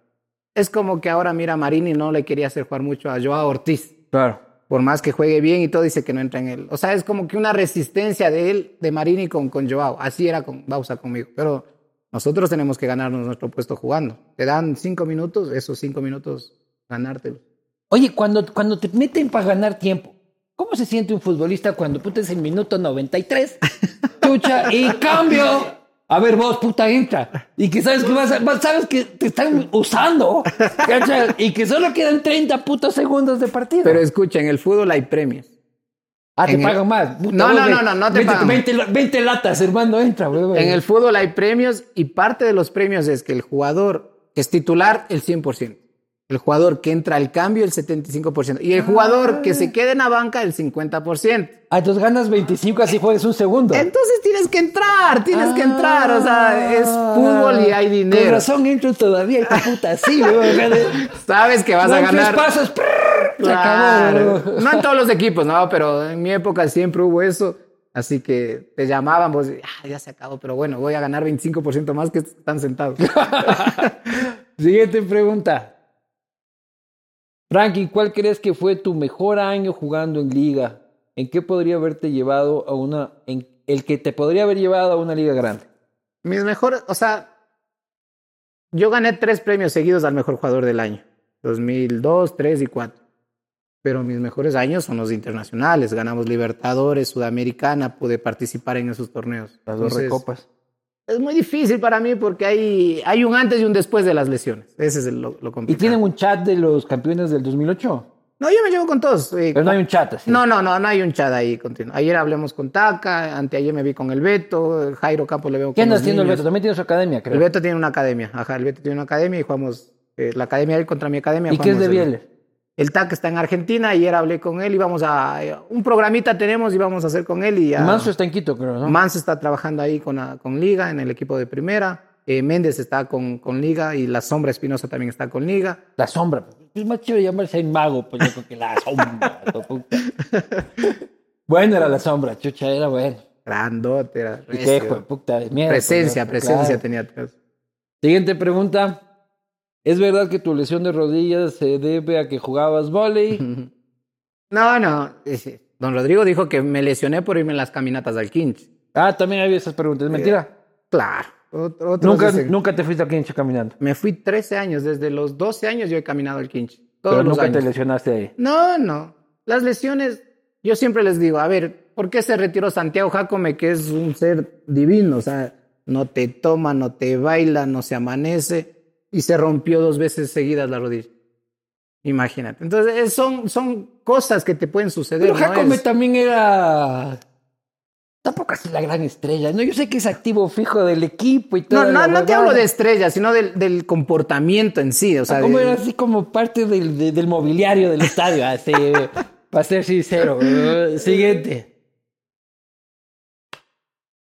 Es como que ahora mira Marini no le quería hacer jugar mucho a Joao Ortiz. Claro. Por más que juegue bien y todo, dice que no entra en él. O sea, es como que una resistencia de él, de Marini con, con Joao. Así era con Bausa conmigo. Pero nosotros tenemos que ganarnos nuestro puesto jugando. Te dan cinco minutos, esos cinco minutos, ganártelos. Oye, cuando, cuando te meten para ganar tiempo, ¿cómo se siente un futbolista cuando puta es el minuto 93? Chucha, y cambio. A ver, vos, puta, entra. Y que sabes que vas, a- sabes que te están usando. Y que solo quedan 30 putos segundos de partido. Pero escucha, en el fútbol hay premios. ah, te en el- pagan más. Puta, No, no, no, no, no te 20, pagan. 20 la- 20 latas, hermano, entra, güey. En el fútbol hay premios y parte de los premios es que el jugador que es titular el 100%. El jugador que entra al cambio, el 75%. Y el jugador que se queda en la banca, el 50%. Ah, entonces ganas 25 así juegues un segundo. Entonces tienes que entrar, tienes que entrar. O sea, es fútbol y hay Con dinero. razón entro todavía, hijo puta, así, weón. Sabes que vas a Dan tres ganar. pasos, prrr, Claro. acabó. No en todos los equipos, no, pero en mi época siempre hubo eso. Así que te llamaban, vos, ah, ya se acabó, pero bueno, voy a ganar 25% más que están sentados. Siguiente pregunta. Frankie, ¿cuál crees que fue tu mejor año jugando en liga? ¿En qué podría haberte llevado a una, en el que te podría haber llevado a una liga grande? Mis mejores, o sea, yo gané tres premios seguidos al mejor jugador del año. 2002, 3 y 4. Pero mis mejores años son los internacionales. Ganamos Libertadores, Sudamericana, pude participar en esos torneos. Las dos Entonces, recopas. Es muy difícil para mí porque hay, hay un antes y un después de las lesiones. Ese es el- lo, lo complicado. ¿Y tienen un chat de los campeones del 2008? No, yo me llevo con todos. eh, Pero no hay un chat así. No, no, no, no hay un chat ahí continuo. Ayer hablemos con Taca, anteayer me vi con el Beto, Jairo Campos le veo ¿Qué con anda los haciendo el. Beto? También tiene su academia, El creo. Beto tiene una academia, ajá, el Beto tiene una academia y jugamos eh, la academia de él contra mi academia. ¿Y qué es de el- Bieler? El TAC está en Argentina, ayer hablé con él y vamos a... eh, un programita tenemos y vamos a hacer con él y ya... Manso está en Quito, creo, ¿no? Manso está trabajando ahí con, la- con Liga, en el equipo de primera. Eh, Méndez está con, con Liga y la Sombra Espinosa también está con Liga. La sombra. Es más chido llamarse el mago, pues yo creo que la sombra. bueno era la sombra, chucha, era bueno. Grandote, era Y qué recio. hijo de puta de mierda. Presencia, pues, presencia claro. tenía. Siguiente pregunta. ¿Es verdad que tu lesión de rodillas se debe a que jugabas volei? No, no. Don Rodrigo dijo que me lesioné por irme en las caminatas al Quinch. Ah, también había esas preguntas. ¿Es mentira? Claro. Otros Nunca, dicen- nunca te fuiste a Quincho caminando. Me fui 13 años. Desde los 12 años yo he caminado al Quinch. Todos Pero los nunca años. te lesionaste ahí. No, no. Las lesiones, yo siempre les digo, a ver, ¿por qué se retiró Santiago Jacome, que es un ser divino? O sea, no te toma, no te baila, no se amanece y se rompió dos veces seguidas la rodilla. Imagínate. Entonces, es- son, son cosas que te pueden suceder. Pero. Jacome también era... Tampoco así la gran estrella. No, yo sé que es activo fijo del equipo y todo. No, no, no te hablo de estrellas, sino del, del comportamiento en sí. O sea, Como era así como parte del, de- del mobiliario del estadio, así, para ser sincero. Siguiente.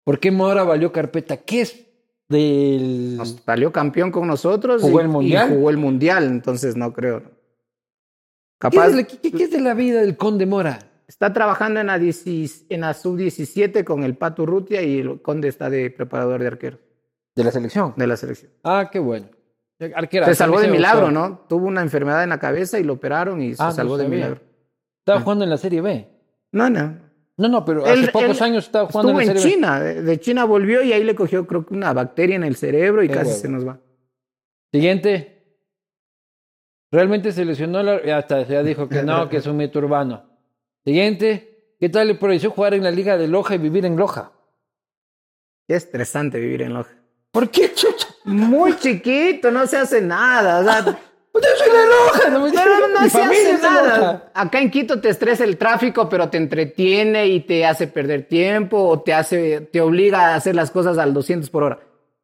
¿Por qué Mora valió carpeta? ¿Qué es del...? nos salió campeón con nosotros ¿Jugó y, el Mundial? y jugó el mundial, entonces no creo. ¿Qué, Capaz es de la- qué- qué es de la vida del Conde Mora? está trabajando en la, 10 en la sub-17 con el Pato Rutia y el Conde está de preparador de arquero De la selección. de la selección. Ah, qué bueno. Arquera, se salvó de milagro, gustó. ¿no? Tuvo una enfermedad en la cabeza y lo operaron y se Ah, no salvó de milagro. Estaba jugando en la Serie B. No, no. No, no, pero hace Él- pocos él años estaba jugando Estuvo en en B. China, de de China volvió y ahí le cogió creo que una bacteria en el cerebro y Qué casi huevo. se nos va. Siguiente. Realmente se lesionó la... Ya está, ya dijo que no, que es un mito urbano. Siguiente. ¿Qué tal le pareció jugar en la Liga de Loja y vivir en Loja? Qué estresante vivir en Loja. ¿Por qué, chucha? Muy chiquito, no se hace nada. O sea, Yo soy de Loja. No, Pero no se hace nada. Loja. Acá en Quito te estresa el tráfico, pero te entretiene y te hace perder tiempo o te hace, te obliga a hacer las cosas al 200 por hora.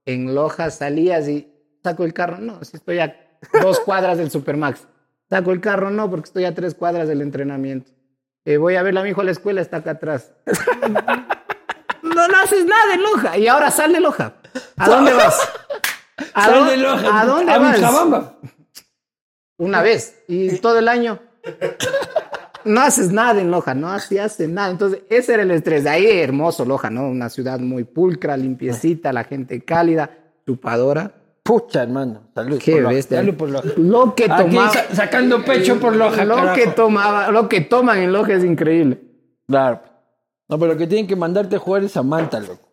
En Loja salías y saco el carro, no, si estoy a dos cuadras del Supermax. Saco el carro, no, porque estoy a tres cuadras del entrenamiento. Eh, voy a ver a mi hijo a la escuela, está acá atrás. no, no haces nada en Loja. Y ahora sal de Loja. ¿A dónde vas? ¿A Sal de Loja. ¿A dónde a vas? Una vez. Y todo el año. No haces nada en Loja, no así hace nada. Entonces, ese era el estrés. De ahí hermoso Loja, ¿no? Una ciudad muy pulcra, limpiecita, la gente cálida, chupadora. Pucha, hermano. Salud. Qué por Loja. bestia. Salud por Loja. Lo que Aquí tomaba. sa- sacando pecho por Loja, Lo carajo. que tomaba, lo que toman en Loja es increíble. Claro. No, pero lo que tienen que mandarte a jugar es a Manta, loco.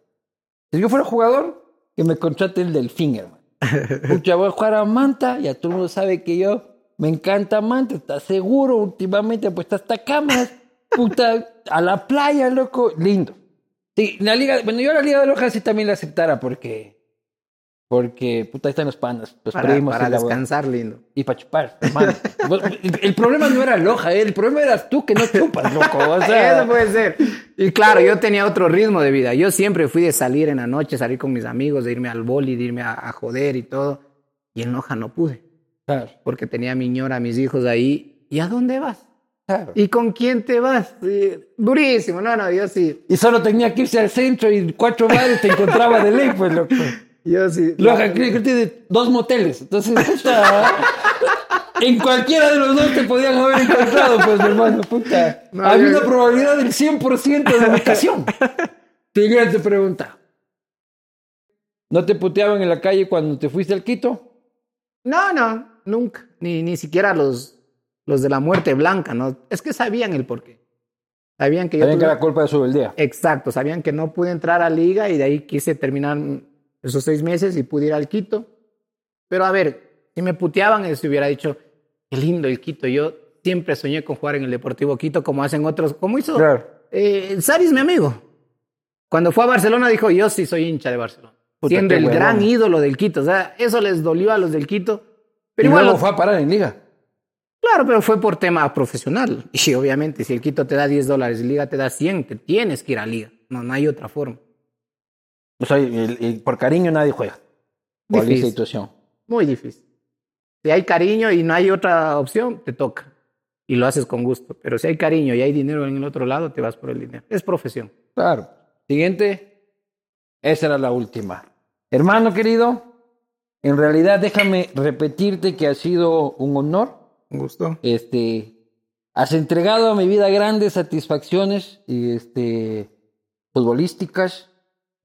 Si yo fuera jugador, que me contrate el Delfín, hermano. Pucha, voy a jugar a Manta, ya todo el mundo sabe que yo me encanta Manta, está seguro, últimamente pues hasta cámaras, puta, a la playa, loco, lindo. Sí, la liga, bueno, yo la Liga de Loja sí también la aceptara porque, porque, puta, ahí están los panas, los Para, primos para descansar lindo. Y para chupar, hermano. El, el problema no era Loja, eh, el problema eras tú que no chupas, loco. O sea, Eso puede ser. Y claro, yo tenía otro ritmo de vida. Yo siempre fui de salir en la noche, salir con mis amigos, de irme al boli, de irme a, a joder y todo. Y en Loja no pude. Claro, porque tenía a mi ñora, a mis hijos ahí. ¿Y a dónde vas? claro. ¿Y con quién te vas? Sí, durísimo, no, no, yo sí. Y solo tenía que irse al centro y cuatro bares te encontraba de ley, pues, loco. Yo sí. Luego, creo que tiene dos moteles. Entonces, puta, en cualquiera de los dos te podían haber encontrado, pues, mi hermano, puta. No, Había yo- una probabilidad del 100% de ubicación. Siguiente pregunta. ¿No te puteaban en la calle cuando te fuiste al Quito? No, no, nunca. Ni, ni siquiera los, los de la muerte blanca, ¿no? Es que sabían el porqué. Sabían que yo... Sabían que tuve- era culpa de su beldía. Exacto, sabían que no pude entrar a liga y de ahí quise terminar esos seis meses y pude ir al Quito. Pero a ver, si me puteaban, les hubiera dicho, qué lindo el Quito. Yo siempre soñé con jugar en el Deportivo Quito como hacen otros, como hizo Claro. eh, Saris, mi amigo. Cuando fue a Barcelona dijo, yo sí soy hincha de Barcelona. Puta, siendo el gran ídolo del Quito. O sea, eso les dolió a los del Quito. Pero y igual, luego lo- fue a parar en liga. claro, pero fue por tema profesional. Y obviamente, si el Quito te da 10 dólares y Liga te da 100, te tienes que ir a Liga. No, no hay otra forma. O sea, el- por cariño nadie juega. ¿Cuál es la situación? Muy difícil. Si hay cariño y no hay otra opción, te toca. Y lo haces con gusto. Pero si hay cariño y hay dinero en el otro lado, te vas por el dinero. Es profesión. Claro. Siguiente. Esa era la última. Hermano querido, en realidad déjame repetirte que ha sido un honor. Un gusto. Este, has entregado a mi vida grandes satisfacciones y este, futbolísticas.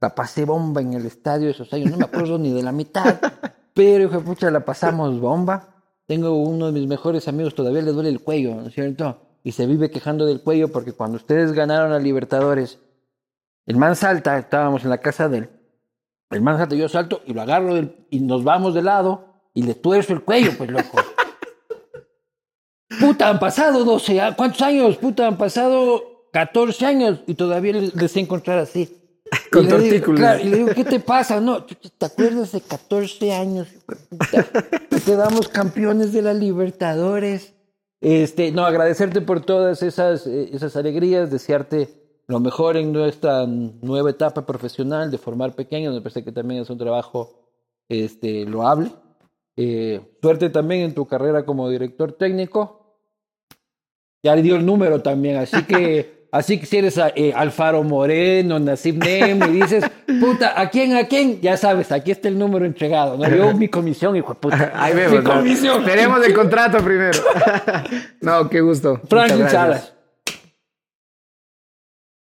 La pasé bomba en el estadio esos años, no me acuerdo ni de la mitad, pero hijo de pucha, la pasamos bomba. Tengo uno de mis mejores amigos, todavía le duele el cuello, ¿no es cierto? Y se vive quejando del cuello porque cuando ustedes ganaron a Libertadores, el man salta, estábamos en la casa de él, el man salta, yo salto y lo agarro del- y nos vamos de lado y le tuerzo el cuello, pues loco. Puta, han pasado 12, a- ¿cuántos años? Puta, han pasado 14 años y todavía les, les sé encontrar así. Con Y le digo, tortícolis. claro, y le digo, ¿qué te pasa? No, ¿te acuerdas de 14 años? puta? Que quedamos campeones de la Libertadores. Este, no, agradecerte por todas esas, eh, esas alegrías, desearte lo mejor en nuestra nueva etapa profesional de formar pequeños. Me parece que también es un trabajo este, loable. Eh, suerte también en tu carrera como director técnico. Ya le dio el número también, así que, así que si eres eh, Alfaro Moreno, Nasib Nem, y dices, puta, ¿a quién, a quién? Ya sabes, aquí está el número entregado. ¿no? Yo mi comisión, hijo de puta. Ahí mi vemos. ¿no? comisión. Tenemos el contrato primero. no, qué gusto. Franklin. Salas.